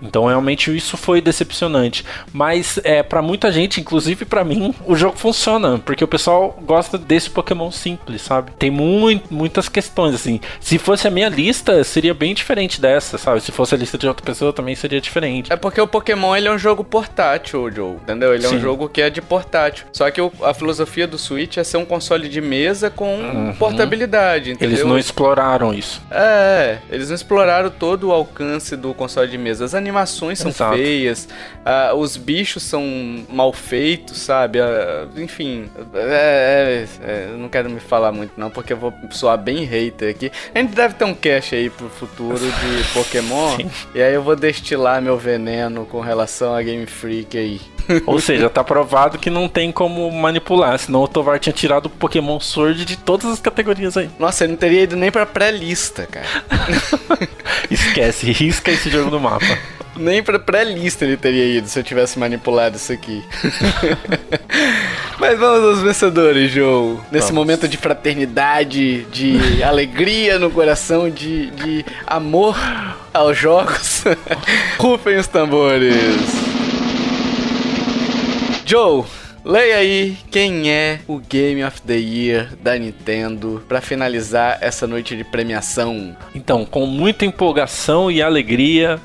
Então realmente isso foi decepcionante. Mas é para muita gente, inclusive para mim, o jogo funciona, porque o pessoal gosta desse Pokémon simples, sabe? Tem muitas questões, assim. Se fosse a minha lista, seria bem diferente dessa, sabe? Se fosse a lista de outra pessoa, também seria diferente. É porque o Pokémon ele é um jogo portátil, Joe, entendeu? Ele é Sim. um jogo que é de portátil. Só que o, a filosofia do Switch é ser um console de mesa com uhum. portabilidade, entendeu? Eles não exploraram isso. É, eles não exploraram todo o alcance do console de mesa. As animações são Exato. feias, uh, os bichos são mal feitos, sabe? Uh, enfim, é, é, é, não quero me falar muito não, porque eu vou soar bem hater aqui. A gente deve ter um cache aí pro futuro de Pokémon, Sim. e aí eu vou destilar meu veneno com relação a Game Freak aí. Ou seja, tá provado que não tem como manipular, senão o Tovar tinha tirado o Pokémon Sword de todas as categorias aí. Nossa, ele não teria ido nem pra pré-lista, cara. Esquece, risca esse jogo do mapa. Nem pra pré-lista ele teria ido se eu tivesse manipulado isso aqui. Mas vamos aos vencedores, Joe. Nesse vamos. momento de fraternidade, de alegria no coração, de, de amor aos jogos. Rufem os tambores. Joe, leia aí quem é o Game of the Year da Nintendo para finalizar essa noite de premiação. Então, com muita empolgação e alegria,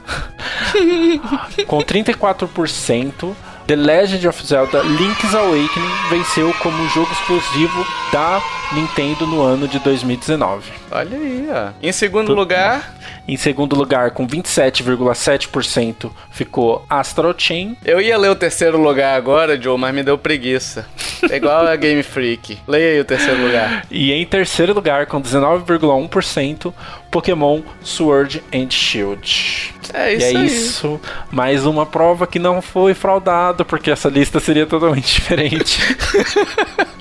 com 34%, The Legend of Zelda Link's Awakening venceu como jogo exclusivo da Nintendo no ano de 2019. Olha aí, ó. Em segundo Tudo lugar, em segundo lugar, com 27,7%, ficou Astral Chain. Eu ia ler o terceiro lugar agora, Joe, mas me deu preguiça. É igual a Game Freak. Leia aí o terceiro lugar. E em terceiro lugar, com 19,1%, Pokémon Sword and Shield. É isso. E é aí. isso. Mais uma prova que não foi fraudado, porque essa lista seria totalmente diferente.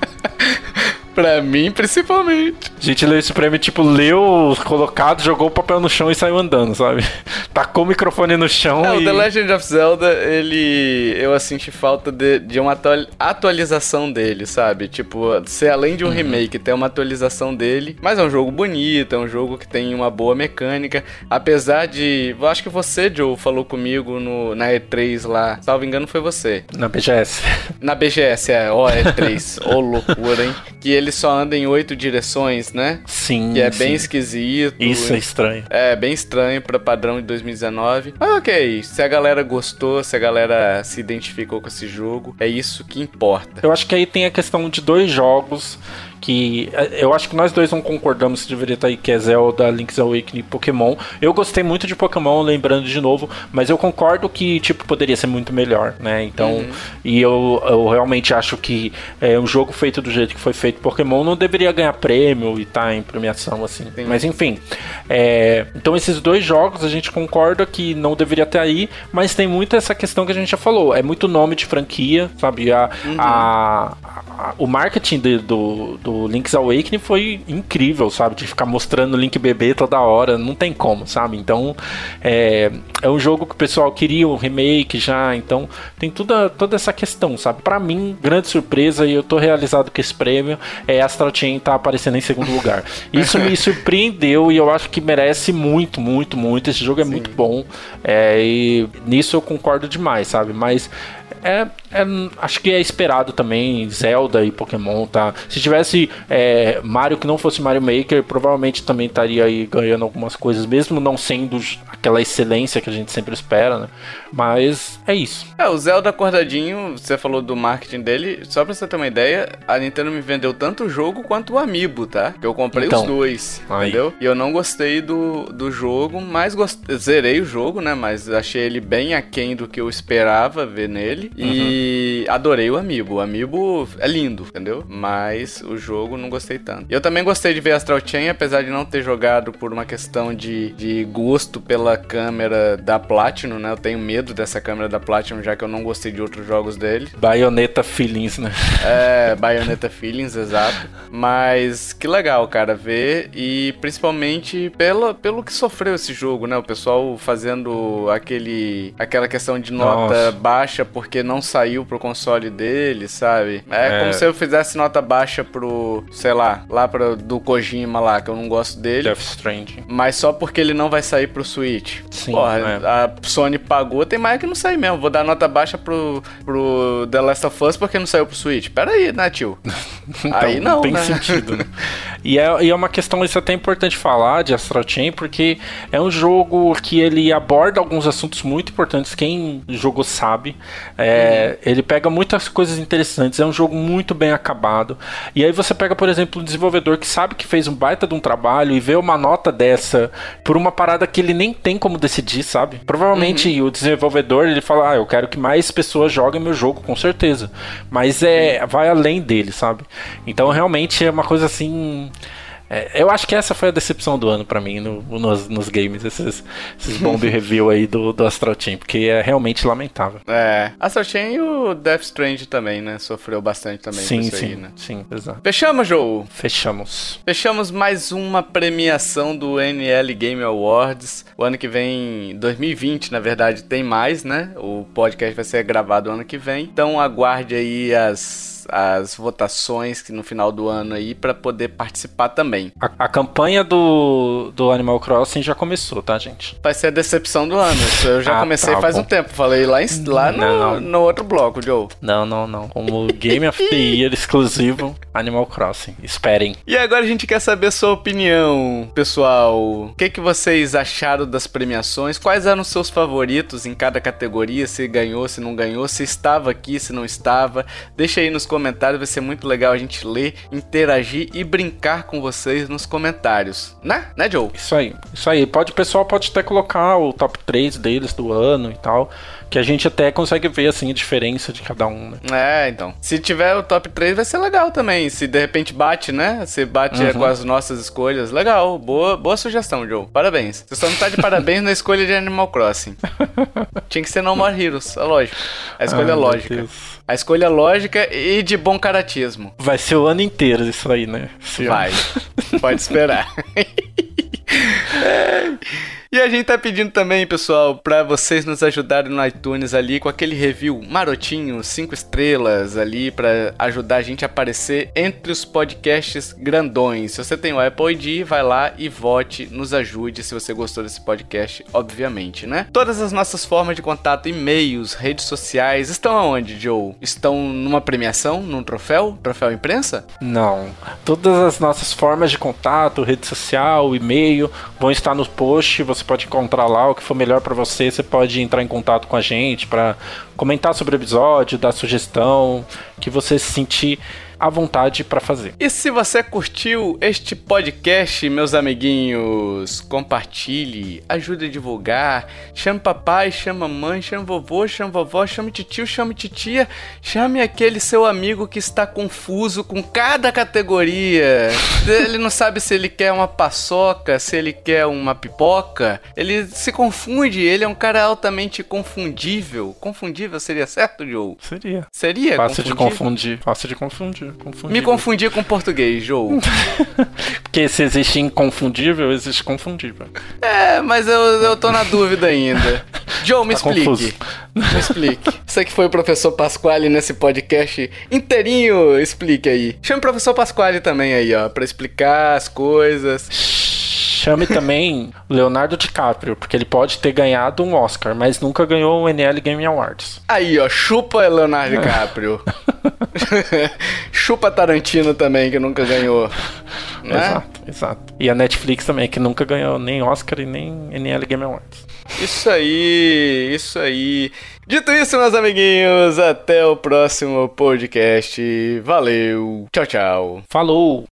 Pra mim, principalmente. A gente leu esse prêmio, tipo, leu colocado, jogou o papel no chão e saiu andando, sabe? Tacou o microfone no chão é, e... o The Legend of Zelda, ele... Eu senti falta de, de uma atualização dele, sabe? Tipo, ser além de um uhum. remake, ter uma atualização dele. Mas é um jogo bonito, é um jogo que tem uma boa mecânica. Apesar de... Eu acho que você, Joe, falou comigo no, na E3 lá. Salvo engano, foi você. Na BGS. Na BGS, é. Ó, oh, E3. Ô, oh, loucura, hein? Que ele ele só anda em oito direções. né? Sim. Que é sim. bem esquisito. Isso é estranho. É, bem estranho pra padrão de 2019. Mas ok, se a galera gostou, se a galera se identificou com esse jogo, é isso que importa. Eu acho que aí tem a questão de dois jogos que eh, eu acho que nós dois não concordamos se deveria estar aí, que é Zelda, Link's Awakening e Pokémon. Eu gostei muito de Pokémon, lembrando de novo, mas eu concordo que, tipo, poderia ser muito melhor, né? Então, Uhum. e eu, eu realmente acho que é, um jogo feito do jeito que foi feito Pokémon não deveria ganhar prêmio e tá em premiação, assim. Sim. Mas enfim, é, então esses dois jogos a gente concorda que não deveria ter aí, mas tem muito essa questão que a gente já falou, é muito nome de franquia, sabe? A, a- a- o marketing de- do, do Link's Awakening foi incrível, sabe? De ficar mostrando o Link bebê toda hora, não tem como, sabe? Então é, é um jogo que o pessoal queria um remake já, então tem toda, toda essa questão, sabe? Pra mim, grande surpresa e eu tô realizado com esse prêmio é Astral Chain tá aparecendo em segundo lugar. Isso me surpreendeu e eu acho que merece muito, muito, muito. Esse jogo é muito bom é, e nisso eu concordo demais, sabe? Mas é, é- acho que é esperado também Zelda e Pokémon, tá? Se tivesse é, Mario que não fosse Mario Maker, provavelmente também estaria aí ganhando algumas coisas, mesmo não sendo aquela excelência que a gente sempre espera, né? Mas é isso. É, o Zelda acordadinho, você falou do marketing dele, só pra você ter uma ideia, a Nintendo me vendeu tanto o jogo quanto o Amiibo, tá? Que eu comprei Então, os dois, aí. entendeu? E eu não gostei do, do jogo, mas gost... zerei o jogo, né? Mas achei ele bem aquém do que eu esperava ver nele. E adorei o Amiibo. O Amiibo é lindo, entendeu? Mas o jogo não gostei tanto. Eu também gostei de ver Astral Chain, apesar de não ter jogado por uma questão de, de gosto pela câmera da Platinum, né? Eu tenho medo dessa câmera da Platinum, já que eu não gostei de outros jogos dele. Bayonetta Feelings, né? É, Bayonetta Feelings, exato. Mas que legal, cara, ver. E principalmente pelo, pelo que sofreu esse jogo, né? O pessoal fazendo aquele aquela questão de nota Nossa. baixa porque não saiu pro console dele, sabe? É, É. como se eu fizesse nota baixa pro, sei lá, lá pro, do Kojima lá, que eu não gosto dele. Death Stranding. Mas só porque ele não vai sair pro Switch. Sim, Porra, é. a Sony pagou, tem mais que não sair mesmo. Vou dar nota baixa pro, pro The Last of Us porque não saiu pro Switch. Pera aí, né, tio? aí não, tem né? sentido, né? E é, e é uma questão, isso é até importante falar de Astral Chain, porque é um jogo que ele aborda alguns assuntos muito importantes, quem jogou sabe. É, Ele pega muitas coisas interessantes, é um jogo muito bem acabado. E aí você pega, por exemplo, um desenvolvedor que sabe que fez um baita de um trabalho e vê uma nota dessa por uma parada que ele nem tem como decidir, sabe? Provavelmente o desenvolvedor ele fala, ah, eu quero que mais pessoas joguem meu jogo, com certeza. Mas é vai além dele, sabe? Então realmente é uma coisa assim. É, eu acho que essa foi a decepção do ano pra mim no- nos, nos games, esses, esses bomb review aí do, do Astral Chain, porque é realmente lamentável. É. Astral Chain e o Death Strange também, né? Sofreu bastante também sim, sim, aí, né? sim, exato. Fechamos, Joe? Fechamos. Fechamos mais uma premiação do NL Game Awards. O ano que vem, 2020, na verdade, tem mais, né? O podcast vai ser gravado ano que vem. Então aguarde aí as as votações que no final do ano aí para poder participar também. A, a campanha do, do Animal Crossing já começou, tá, gente? Vai ser a decepção do ano. Isso eu já Ah, comecei tá faz bom. um tempo. Falei lá, em- lá no, Não, não. no outro bloco, Joe. Não, não, não. Como Game of the Year exclusivo, Animal Crossing. Esperem. E agora a gente quer saber a sua opinião, pessoal. O que, que vocês acharam das premiações? Quais eram os seus favoritos em cada categoria? Se ganhou, se não ganhou, se estava aqui, se não estava. Deixa aí nos comentários, vai ser muito legal a gente ler, interagir e brincar com vocês nos comentários. Né? Né, Joe? Isso aí, isso aí. Pode, o pessoal pode até colocar o top 3 deles do ano e tal. Que a gente até consegue ver assim a diferença de cada um, né? É, então. Se tiver o top 3 vai ser legal também. Se de repente bate, né? Se bate Uhum. com as nossas escolhas, legal. Boa, boa sugestão, Joe. Parabéns. Você só não tá de parabéns na escolha de Animal Crossing. Tinha que ser No More Heroes, é lógico. A escolha Ai, lógica. A escolha lógica e de bom caratismo. Vai ser o ano inteiro isso aí, né? Esse Vai. ano. Pode esperar. É. E a gente tá pedindo também, pessoal, para vocês nos ajudarem no iTunes ali com aquele review marotinho, cinco estrelas ali para ajudar a gente a aparecer entre os podcasts grandões. Se você tem o Apple ID, vai lá e vote, nos ajude se você gostou desse podcast, obviamente, né? Todas as nossas formas de contato, e-mails, redes sociais, estão aonde, Joe? Estão numa premiação, num troféu? Troféu imprensa? Não. Todas as nossas formas de contato, rede social, e-mail, vão estar no post. Você pode encontrar lá o que for melhor para você. Você pode entrar em contato com a gente para comentar sobre o episódio, dar sugestão, que você se sentir à vontade para fazer. E se você curtiu este podcast, meus amiguinhos, compartilhe, ajude a divulgar, chame papai, chame mamãe, chame vovô, chame vovó, chame tio, chame titia, chame aquele seu amigo que está confuso com cada categoria. ele não sabe se ele quer uma paçoca, se ele quer uma pipoca. Ele se confunde, ele é um cara altamente confundível. Confundível seria certo, Joe? Seria. Seria? Fácil de confundir. Fácil de confundir Me confundi com português, Joe. Porque se existe inconfundível, existe confundível. É, mas eu, eu tô na dúvida ainda. Joe, me tá explique. Confuso. Me explique. Você que foi o professor Pasquale nesse podcast inteirinho, explique aí. Chama o professor Pasquale também aí, ó, pra explicar as coisas. Chame também Leonardo DiCaprio, porque ele pode ter ganhado um Oscar, mas nunca ganhou o NL Game Awards. Aí, ó, chupa Leonardo DiCaprio. chupa Tarantino também, que nunca ganhou. Né? Exato, exato. E a Netflix também, que nunca ganhou nem Oscar e nem NL Game Awards. Isso aí, isso aí. Dito isso, meus amiguinhos, até o próximo podcast. Valeu, tchau, tchau. Falou!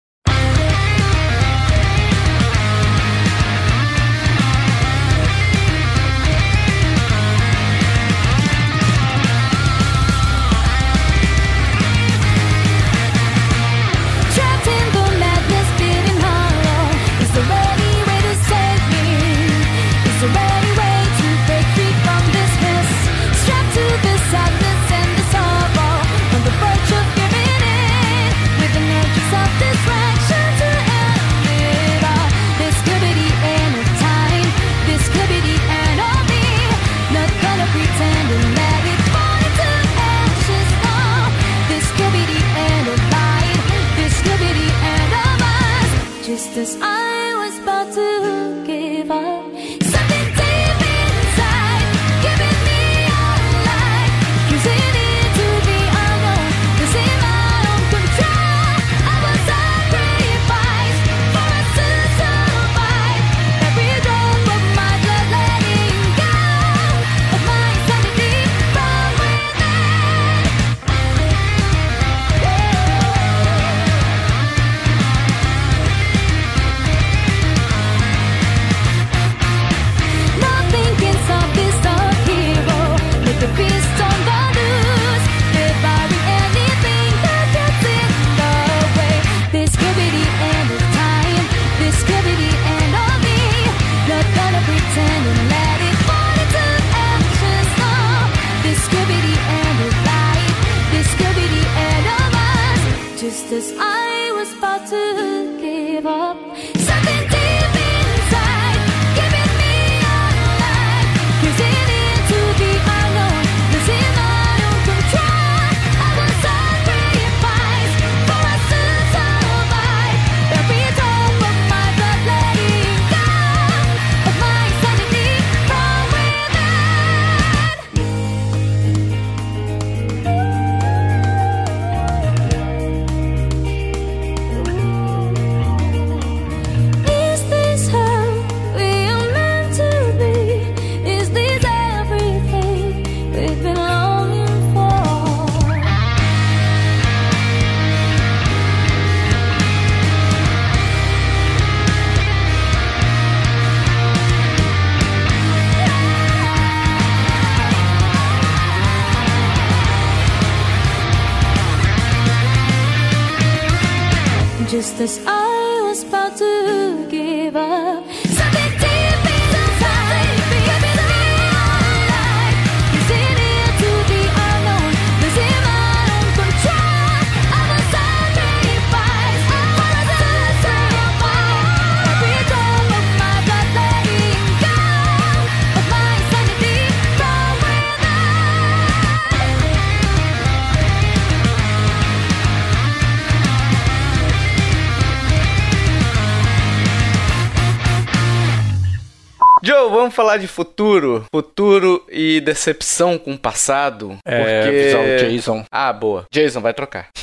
Falar de futuro. Futuro e decepção com o passado. É, porque... avisar o Jason. Ah, boa. Jason, vai trocar.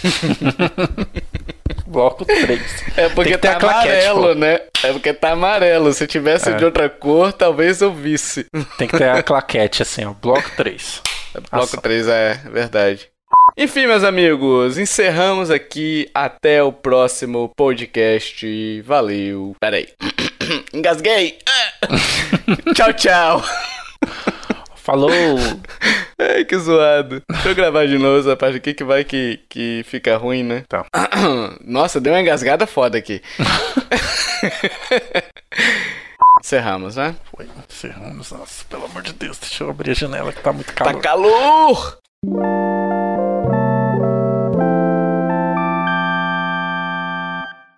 Bloco 3. É porque tá claquete, amarelo, né? É porque tá amarelo. Se tivesse É. de outra cor, talvez eu visse. Tem que ter a claquete assim, ó. Bloco 3. Bloco Ação. 3 é verdade. Enfim, meus amigos, encerramos aqui. Até o próximo podcast. Valeu. Peraí. Engasguei. tchau, tchau. Falou! Ai, que zoado. Deixa eu gravar de novo essa parte aqui que vai que, que fica ruim, né? Tá. Nossa, deu uma engasgada foda aqui. Encerramos, né? Foi, encerramos. Nossa, pelo amor de Deus, deixa eu abrir a janela que tá muito Tá calor.